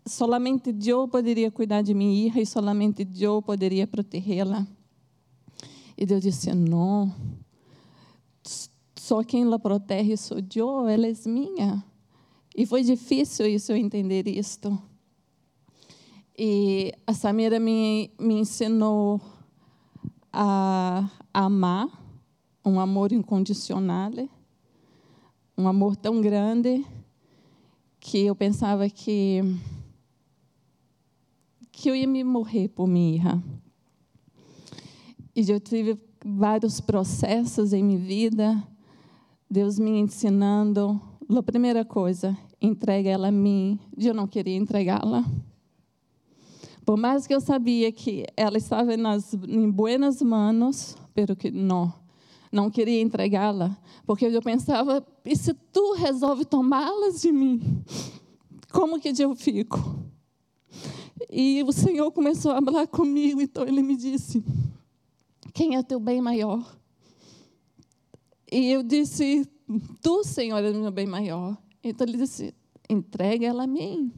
solamente eu poderia cuidar de minha filha e solamente eu poderia protegê-la. E Deus disse: Não, só quem la protege sou eu, ela é minha. E foi difícil isso eu entender isto. E a Samira me, me ensinou a amar, um amor incondicional, um amor tão grande que eu pensava que que eu ia me morrer por minha irmã. E eu tive vários processos em minha vida, Deus me ensinando. A primeira coisa, entrega ela a mim, eu não queria entregá-la. Por mais que eu sabia que ela estava nas, em buenas manos, pero que não, não queria entregá-la, porque eu pensava, e se tu resolve tomá-las de mim, como que eu fico? E o Senhor começou a falar comigo, então ele me disse: Quem é teu bem maior? E eu disse: Tu, Senhor, é meu bem maior. Então ele disse: Entrega ela a mim.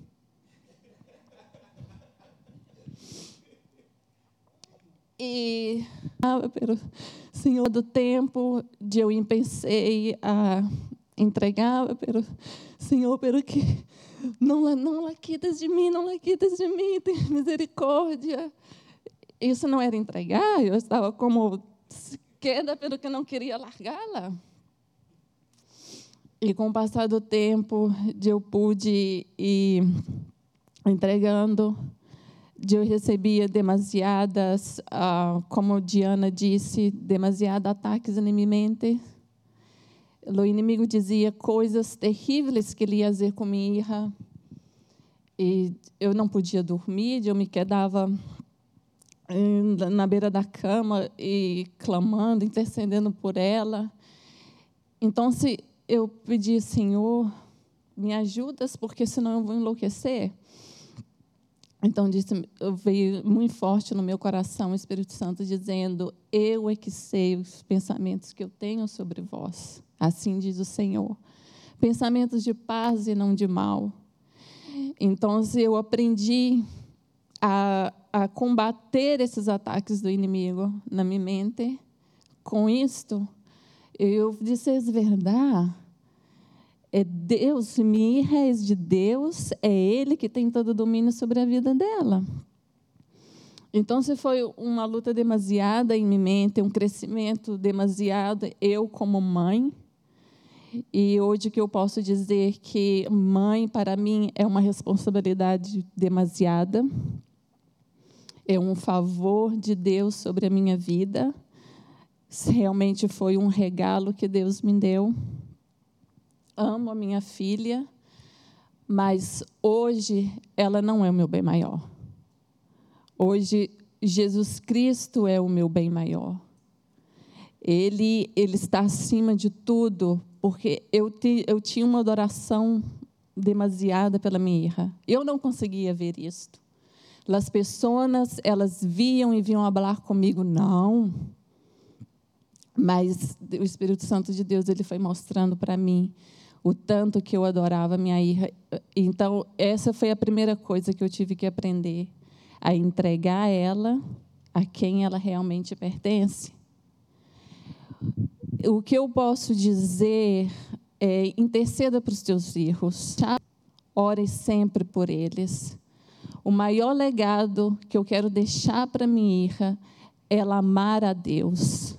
E, ah, pero, Senhor, do tempo de eu pensei a entregar, pero, Senhor, pero que não, não la quitas de mim, não la quitas de mim, tem misericórdia. Isso não era entregar, eu estava como queda pelo que não queria largá-la. E com o passar do tempo, eu pude ir entregando, eu recebia demasiadas, uh, como Diana disse, demasiados ataques na minha mente. O inimigo dizia coisas terríveis que ele ia fazer com minha irmã. E eu não podia dormir, eu me quedava na beira da cama e clamando, intercedendo por ela. Então, se eu pedi, Senhor, me ajudas, porque senão eu vou enlouquecer. Então disse, veio muito forte no meu coração o Espírito Santo dizendo: Eu é que sei os pensamentos que eu tenho sobre vós. Assim diz o Senhor. Pensamentos de paz e não de mal. Então eu aprendi a, a combater esses ataques do inimigo na minha mente. Com isto, eu disse: é verdade. É Deus, minha é de Deus, é Ele que tem todo o domínio sobre a vida dela. Então, se foi uma luta demasiada em minha mente, um crescimento demasiado, eu como mãe, e hoje que eu posso dizer que mãe, para mim, é uma responsabilidade demasiada, é um favor de Deus sobre a minha vida, realmente foi um regalo que Deus me deu. Amo a minha filha, mas hoje ela não é o meu bem maior. Hoje Jesus Cristo é o meu bem maior. Ele, ele está acima de tudo, porque eu, te, eu tinha uma adoração demasiada pela minha irmã. Eu não conseguia ver isto. As pessoas, elas viam e vinham falar comigo, não. Mas o Espírito Santo de Deus, ele foi mostrando para mim o tanto que eu adorava minha irmã. Então, essa foi a primeira coisa que eu tive que aprender, a entregar ela a quem ela realmente pertence o que eu posso dizer é interceda para os teus filhos, ore sempre por eles. O maior legado que eu quero deixar para minha irmã é ela amar a Deus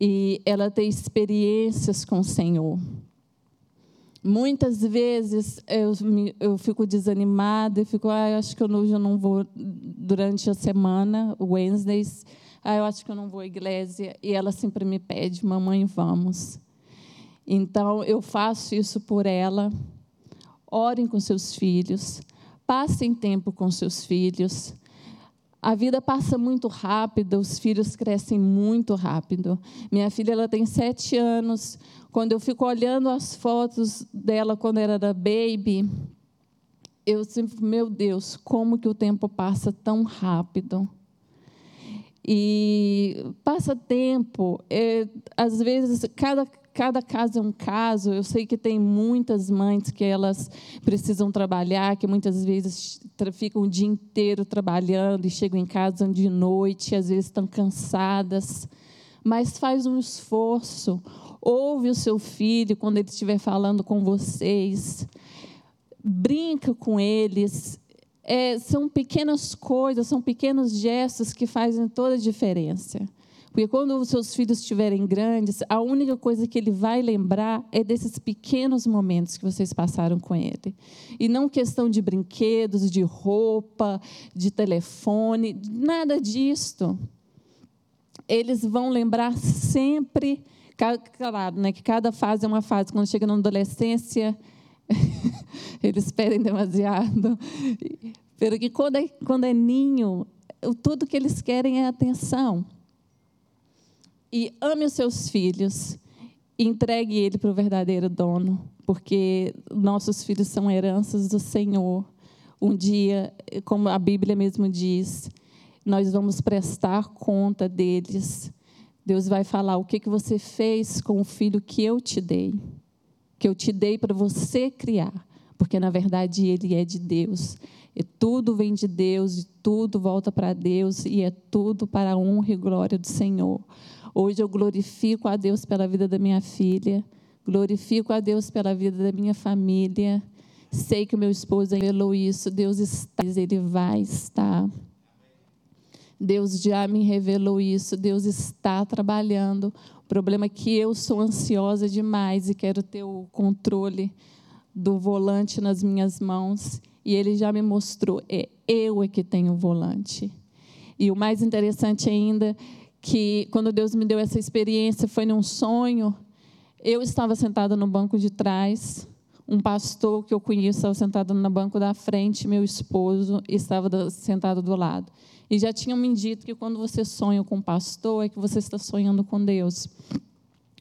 e ela ter experiências com o Senhor. Muitas vezes eu, eu fico desanimada, eu fico, ah, acho que eu não, eu não vou durante a semana, Wednesdays, ah, eu acho que eu não vou à igreja. E ela sempre me pede, mamãe, vamos. Então, eu faço isso por ela. Orem com seus filhos. Passem tempo com seus filhos. A vida passa muito rápido, os filhos crescem muito rápido. Minha filha ela tem sete anos. Quando eu fico olhando as fotos dela quando era baby, eu sempre, meu Deus, como que o tempo passa tão rápido. E passa tempo, é, às vezes cada cada caso é um caso. Eu sei que tem muitas mães que elas precisam trabalhar, que muitas vezes ficam o dia inteiro trabalhando e chegam em casa de noite, às vezes estão cansadas. Mas faz um esforço, ouve o seu filho quando ele estiver falando com vocês, brinca com eles, é, são pequenas coisas, são pequenos gestos que fazem toda a diferença. Porque quando os seus filhos estiverem grandes, a única coisa que ele vai lembrar é desses pequenos momentos que vocês passaram com ele. E não questão de brinquedos, de roupa, de telefone, nada disto. Eles vão lembrar sempre, claro, né, que cada fase é uma fase. Quando chega na adolescência, eles pedem demasiado. Porque quando é, quando é ninho, tudo que eles querem é atenção. E ame os seus filhos, entregue ele para o verdadeiro dono, porque nossos filhos são heranças do Senhor. Um dia, como a Bíblia mesmo diz, nós vamos prestar conta deles. Deus vai falar o que, que você fez com o filho que eu te dei, que eu te dei para você criar, porque na verdade ele é de Deus. E tudo vem de Deus, e tudo volta para Deus, e é tudo para a honra e glória do Senhor. Hoje eu glorifico a Deus pela vida da minha filha, glorifico a Deus pela vida da minha família. Sei que o meu esposo revelou isso, Deus está, ele vai estar. Deus já me revelou isso, Deus está trabalhando. O problema é que eu sou ansiosa demais e quero ter o controle do volante nas minhas mãos e ele já me mostrou, é eu é que tenho o volante. E o mais interessante ainda, que quando Deus me deu essa experiência, foi num sonho, eu estava sentada no banco de trás, um pastor que eu conheço estava sentado no banco da frente, meu esposo estava sentado do lado. E já tinham me dito que quando você sonha com um pastor, é que você está sonhando com Deus.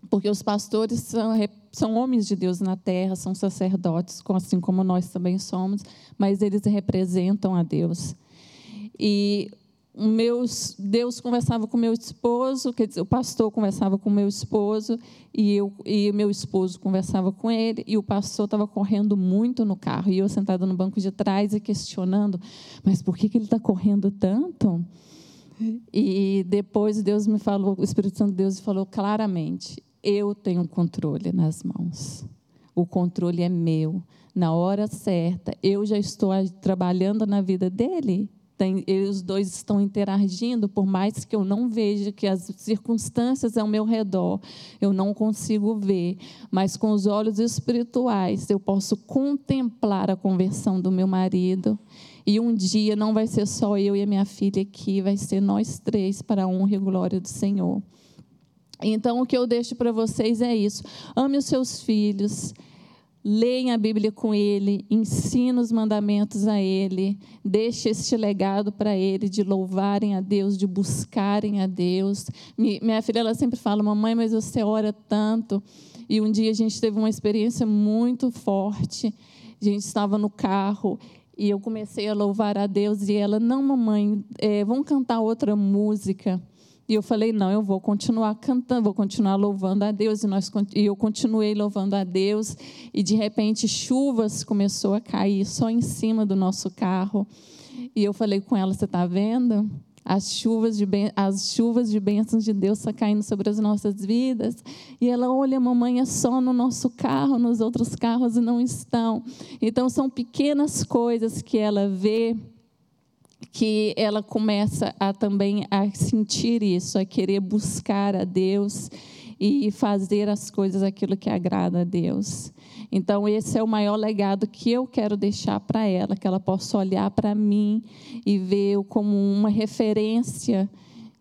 Porque os pastores são são homens de Deus na terra, são sacerdotes, assim como nós também somos, mas eles representam a Deus. E meus, Deus conversava com meu esposo, quer dizer, o pastor conversava com meu esposo e eu e meu esposo conversava com ele e o pastor estava correndo muito no carro e eu sentada no banco de trás e questionando, mas por que, que ele está correndo tanto? E depois Deus me falou, o Espírito Santo de Deus falou claramente: eu tenho controle nas mãos. O controle é meu. Na hora certa, eu já estou trabalhando na vida dele. Tem, os dois estão interagindo, por mais que eu não veja que as circunstâncias ao meu redor eu não consigo ver, mas com os olhos espirituais eu posso contemplar a conversão do meu marido. E um dia não vai ser só eu e a minha filha aqui, vai ser nós três para a honra e glória do Senhor. Então, o que eu deixo para vocês é isso. Ame os seus filhos, leem a Bíblia com ele, ensine os mandamentos a ele, deixe este legado para ele de louvarem a Deus, de buscarem a Deus. Minha filha ela sempre fala, mamãe, mas você ora tanto. E um dia a gente teve uma experiência muito forte. A gente estava no carro e eu comecei a louvar a Deus e ela, não, mamãe, é, vamos cantar outra música. E eu falei, não, eu vou continuar cantando, vou continuar louvando a Deus. E, nós, e eu continuei louvando a Deus. E, de repente, chuvas começou a cair só em cima do nosso carro. E eu falei com ela, você está vendo? As chuvas, de as chuvas de bênçãos de Deus estão caindo sobre as nossas vidas. E ela olha, mamãe, é só no nosso carro, nos outros carros não estão. Então, são pequenas coisas que ela vê que ela começa a também a sentir isso, a querer buscar a Deus e fazer as coisas aquilo que agrada a Deus. Então esse é o maior legado que eu quero deixar para ela, que ela possa olhar para mim e ver como uma referência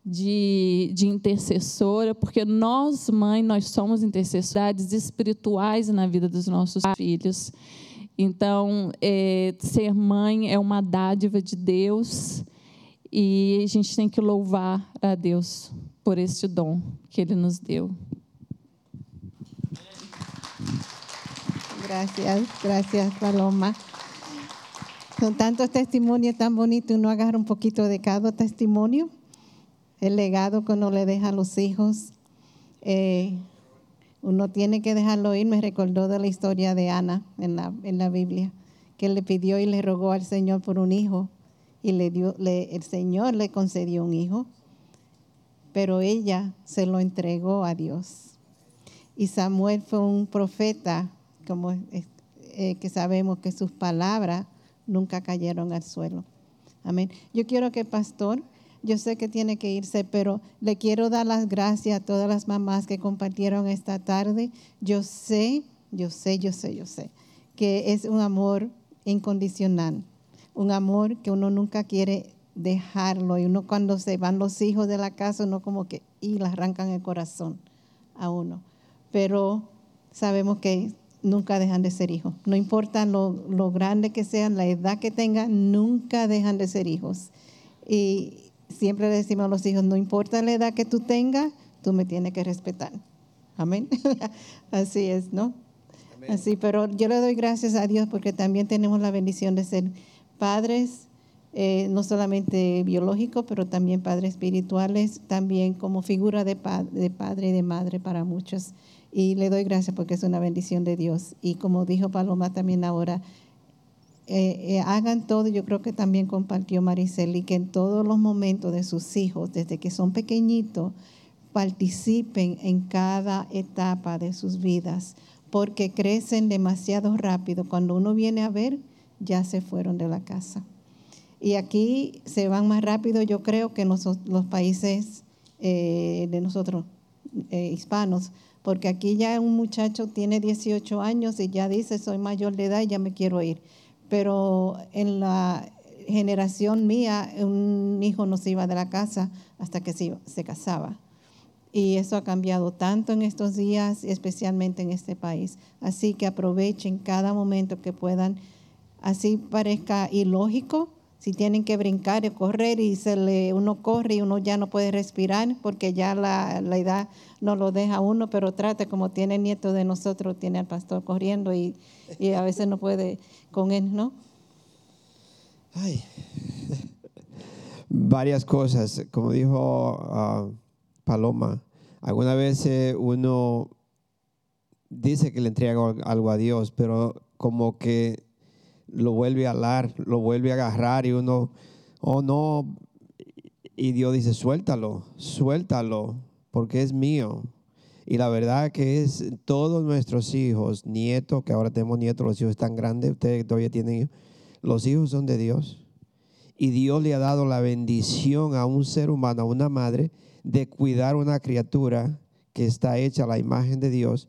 de, de intercessora, porque nós, mãe, nós somos intercessores espirituais na vida dos nossos filhos. Então, é, ser mãe é uma dádiva de Deus e a gente tem que louvar a Deus por este dom que Ele nos deu. Gracias, gracias Paloma. Con tantos testimonios tan bonitos, uno agarra un poquito de cada testimonio, el legado que uno le deja a los hijos. Eh, uno tiene que dejarlo ir. Me recordó de la historia de Ana en la, en la Biblia, que le pidió y le rogó al Señor por un hijo y le dio, le, el Señor le concedió un hijo, pero ella se lo entregó a Dios. Y Samuel fue un profeta, como eh, que sabemos que sus palabras nunca cayeron al suelo. Amén. Yo quiero que pastor yo sé que tiene que irse, pero le quiero dar las gracias a todas las mamás que compartieron esta tarde. Yo sé, yo sé, yo sé, yo sé que es un amor incondicional, un amor que uno nunca quiere dejarlo y uno cuando se van los hijos de la casa, uno como que y le arrancan el corazón a uno. Pero sabemos que nunca dejan de ser hijos. No importa lo, lo grande que sean, la edad que tengan, nunca dejan de ser hijos. Y siempre le decimos a los hijos, no importa la edad que tú tengas, tú me tienes que respetar. Amén. Así es, ¿no? Así, pero yo le doy gracias a Dios porque también tenemos la bendición de ser padres, eh, no solamente biológicos, pero también padres espirituales, también como figura de, de padre y de madre para muchos. Y le doy gracias porque es una bendición de Dios. Y como dijo Paloma también ahora, eh, eh, hagan todo, yo creo que también compartió Maricel, que en todos los momentos de sus hijos, desde que son pequeñitos, participen en cada etapa de sus vidas, porque crecen demasiado rápido. Cuando uno viene a ver, ya se fueron de la casa. Y aquí se van más rápido, yo creo, que en los, países eh, de nosotros, hispanos, porque aquí ya un muchacho tiene 18 años y ya dice, soy mayor de edad y ya me quiero ir. Pero en la generación mía, un hijo no se iba de la casa hasta que se, se casaba. Y eso ha cambiado tanto en estos días, especialmente en este país. Así que aprovechen cada momento que puedan, así parezca ilógico, si tienen que brincar y correr y se le, uno corre y uno ya no puede respirar porque ya la, la edad no lo deja uno, pero trate como tiene nieto de nosotros, tiene al pastor corriendo y a veces no puede con él, ¿no? Ay. Varias cosas, como dijo ah, Paloma, alguna vez uno dice que le entrega algo a Dios, pero como que lo vuelve a alar, lo vuelve a agarrar y uno, oh no, y Dios dice, suéltalo, suéltalo, porque es mío. Y la verdad que es todos nuestros hijos, nietos, que ahora tenemos nietos, los hijos están grandes, ustedes todavía tienen hijos, los hijos son de Dios. Y Dios le ha dado la bendición a un ser humano, a una madre, de cuidar una criatura que está hecha a la imagen de Dios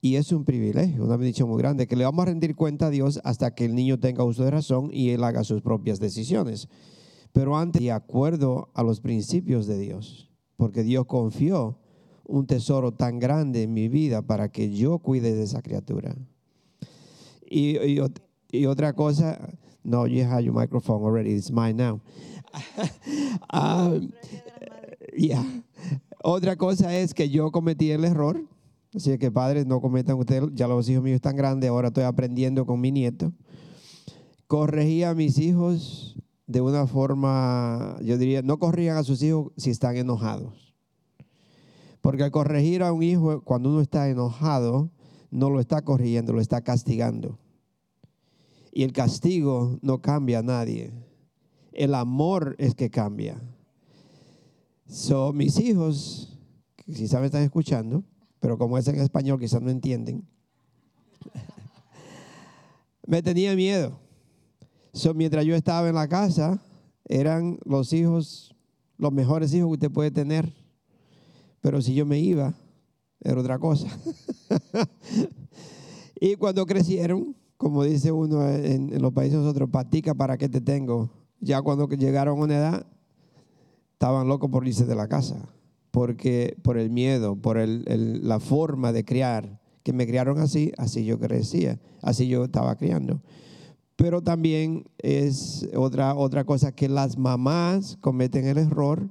y es un privilegio, una bendición muy grande, que le vamos a rendir cuenta a Dios hasta que el niño tenga uso de razón y él haga sus propias decisiones. Pero antes, de acuerdo a los principios de Dios, porque Dios confió un tesoro tan grande en mi vida para que yo cuide de esa criatura. Y, otra cosa, no, you have your microphone already, it's mine now. um, yeah. Otra cosa es que yo cometí el error Así que padres, no cometan ustedes, ya los hijos míos están grandes, ahora estoy aprendiendo con mi nieto. Corregí a mis hijos de una forma, yo diría, no corrían a sus hijos si están enojados. Porque al corregir a un hijo cuando uno está enojado, no lo está corrigiendo, lo está castigando. Y el castigo no cambia a nadie. El amor es que cambia. So, mis hijos, si saben, están escuchando, pero como es en español quizás no entienden. Me tenía miedo. mientras yo estaba en la casa, eran los hijos, los mejores hijos que usted puede tener. Pero si yo me iba, era otra cosa. y cuando crecieron, como dice uno en, los países nosotros, patica para qué te tengo. Ya cuando llegaron a una edad, estaban locos por irse de la casa porque por el miedo, por la forma de criar, que me criaron así, así yo crecía, así yo estaba criando. Pero también es otra, otra cosa que las mamás cometen el error,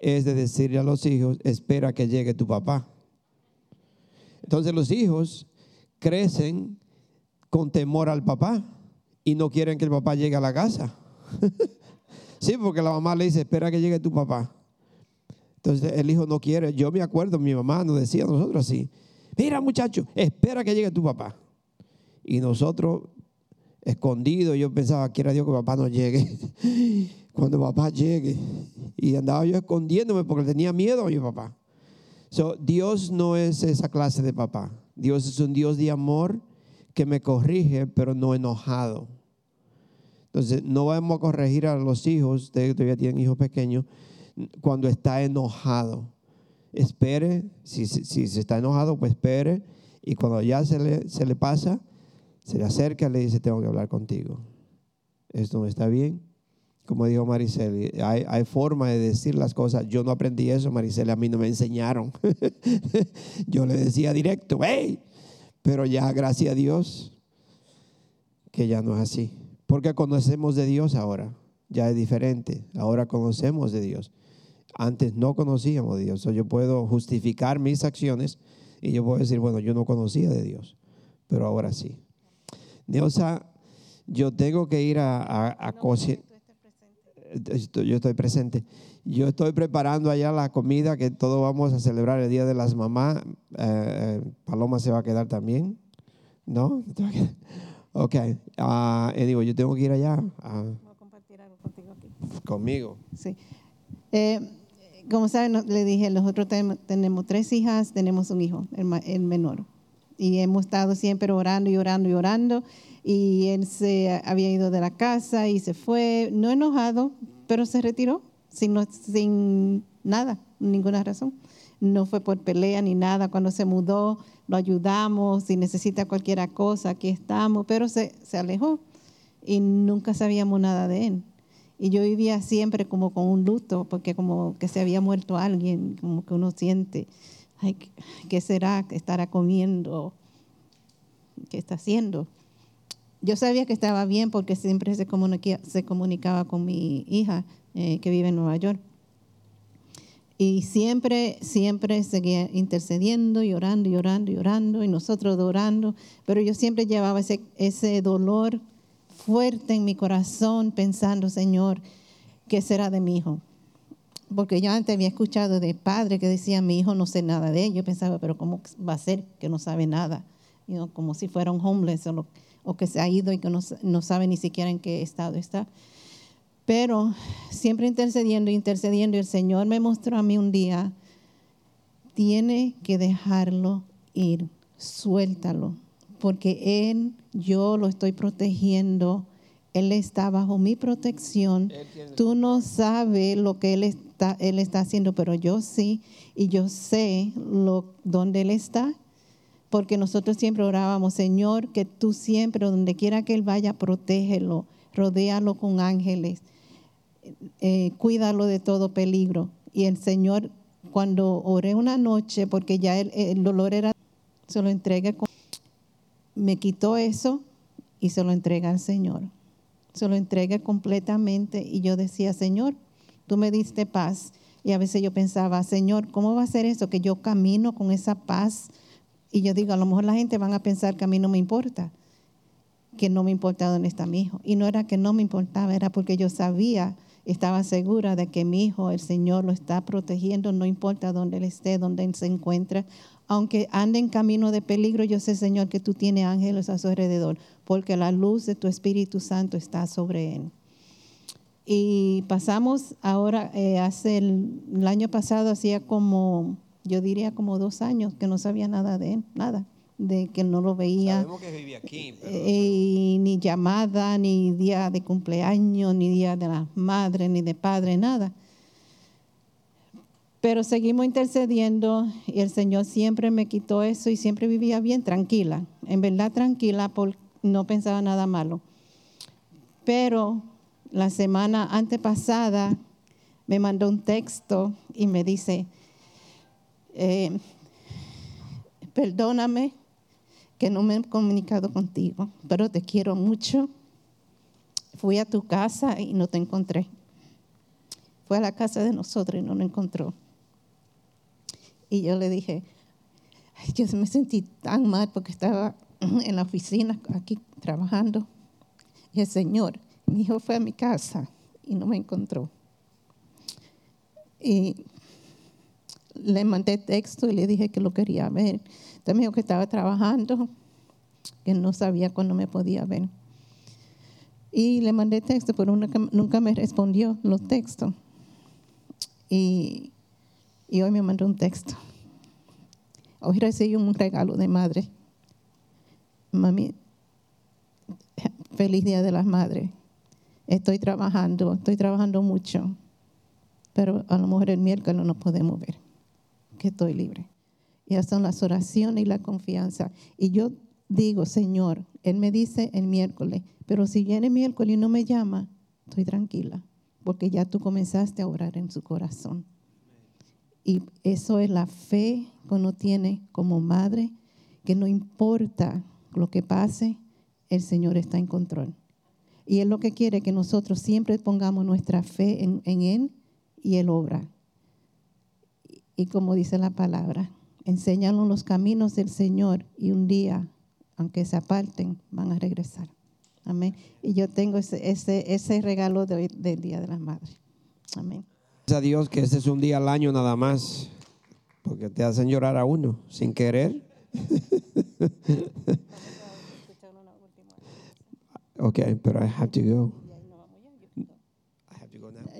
es de decirle a los hijos, espera que llegue tu papá. Entonces los hijos crecen con temor al papá y no quieren que el papá llegue a la casa. sí, porque la mamá le dice, espera que llegue tu papá. Entonces el hijo no quiere. Yo me acuerdo, mi mamá nos decía a nosotros así, mira muchacho, espera que llegue tu papá. Y nosotros, escondidos, yo pensaba, quiera Dios que papá no llegue. Cuando papá llegue. Y andaba yo escondiéndome porque tenía miedo a mi papá. So, Dios no es esa clase de papá. Dios es un Dios de amor que me corrige, pero no enojado. Entonces, no vamos a corregir a los hijos, ustedes todavía tienen hijos pequeños, cuando está enojado. Espere, si, si, se está enojado, pues espere, y cuando ya se le, se le pasa, se le acerca y le dice, tengo que hablar contigo. Esto no está bien. Como dijo Maricel, hay, hay forma de decir las cosas. Yo no aprendí eso, Maricel, a mí no me enseñaron. Yo le decía directo, hey, pero ya, gracias a Dios, que ya no es así. Porque conocemos de Dios ahora. Ya es diferente. Ahora conocemos de Dios. Antes no conocíamos de Dios. yo puedo justificar mis acciones y yo puedo decir, bueno, yo no conocía de Dios. Pero ahora sí. Neusa, yo tengo que ir a, a, a Yo estoy presente. Yo estoy preparando allá la comida que todos vamos a celebrar el Día de las Mamás. Eh, eh, Paloma se va a quedar también, ¿no? Ok. Uh, digo, yo tengo que ir allá. a compartir algo contigo aquí. Conmigo. Sí. Eh, como saben, le dije, nosotros tenemos tres hijas, tenemos un hijo, el, el menor. Y hemos estado siempre orando y orando y orando. Y él se había ido de la casa y se fue, no enojado, pero se retiró sin, nada, ninguna razón. No fue por pelea ni nada. Cuando se mudó, lo ayudamos. Si necesita cualquier cosa, aquí estamos. Pero se, se alejó y nunca sabíamos nada de él. Y yo vivía siempre como con un luto, porque como que se había muerto alguien, como que uno siente, ay, ¿qué será? ¿Qué estará comiendo? ¿Qué está haciendo? Yo sabía que estaba bien porque siempre se, se comunicaba con mi hija eh, que vive en Nueva York. Y siempre, siempre seguía intercediendo y orando y orando y nosotros orando, pero yo siempre llevaba ese, ese dolor fuerte en mi corazón pensando, Señor, ¿qué será de mi hijo? Porque yo antes había escuchado de padre que decía, mi hijo no sé nada de él. Yo pensaba, pero ¿cómo va a ser que no sabe nada? como si fuera un homeless o, o, que se ha ido y que no, no sabe ni siquiera en qué estado está. Pero siempre intercediendo, intercediendo, el Señor me mostró a mí un día, tiene que dejarlo ir, suéltalo, porque Él, yo lo estoy protegiendo, Él está bajo mi protección. Tú no sabes lo que Él está, él está haciendo, pero yo sí, y yo sé lo, dónde Él está, porque nosotros siempre orábamos, Señor, que tú siempre, donde quiera que Él vaya, protégelo, rodéalo con ángeles eh, cuídalo de todo peligro. Y el Señor, cuando oré una noche, porque ya el, dolor era, se lo entregué, me quitó eso y se lo entrega al Señor. Se lo entregué completamente y yo decía, Señor, tú me diste paz. Y a veces yo pensaba, Señor, ¿cómo va a ser eso? Que yo camino con esa paz. Y yo digo, a lo mejor la gente van a pensar que a mí no me importa, que no me importa dónde está mi hijo. Y no era que no me importaba, era porque yo sabía estaba segura de que mi hijo, el Señor, lo está protegiendo, no importa dónde él esté, dónde él se encuentra. Aunque ande en camino de peligro, yo sé, Señor, que tú tienes ángeles a su alrededor, porque la luz de tu Espíritu Santo está sobre él. Y pasamos ahora, eh, hace el, el año pasado, hacía como, yo diría como dos años que no sabía nada de él, nada de que no lo veía. Eh, ni llamada, ni día de cumpleaños, ni día de las madres, ni de padre, nada. Pero seguimos intercediendo y el Señor siempre me quitó eso y siempre vivía bien, tranquila. En verdad tranquila, porque no pensaba nada malo. Pero la semana antepasada me mandó un texto y me dice, eh, perdóname que no me he comunicado contigo, pero te quiero mucho. Fui a tu casa y no te encontré. Fue a la casa de nosotros y no lo encontró. Y yo le dije, yo me sentí tan mal porque estaba en la oficina aquí trabajando. Y el Señor, mi hijo fue a mi casa y no me encontró. Y le mandé texto y le dije que lo quería ver. También dijo que estaba trabajando, que no sabía cuándo me podía ver. Y le mandé texto, pero nunca, me respondió los textos. Y, hoy me mandó un texto. Hoy recibí un regalo de madre. Mami, feliz Día de las Madres. estoy trabajando, estoy trabajando mucho, pero a lo mejor el miércoles no podemos ver que estoy libre. Y esas son las oraciones y la confianza. Y yo digo, Señor, Él me dice el miércoles, pero si viene el miércoles y no me llama, estoy tranquila, porque ya tú comenzaste a orar en su corazón. Y eso es la fe que uno tiene como madre, que no importa lo que pase, el Señor está en control. Y Él lo que quiere que nosotros siempre pongamos nuestra fe en, Él y Él obra. Y como dice la palabra, enséñanos los caminos del Señor y un día, aunque se aparten, van a regresar. Amén. Y yo tengo ese, ese, ese regalo de del Día de las Madres. Amén. Gracias a Dios que este es un día al año nada más, porque te hacen llorar a uno sin querer. okay, pero I have to go.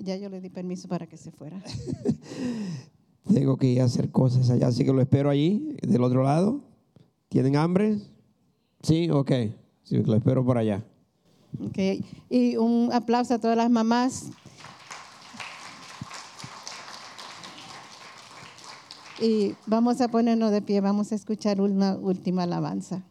Ya yo le di permiso para que se fuera. Tengo que ir a hacer cosas allá, así que lo espero allí, del otro lado. ¿Tienen hambre? Sí, ok. Lo espero por allá. Okay. Y un aplauso a todas las mamás. Y vamos a ponernos de pie, vamos a escuchar una última alabanza.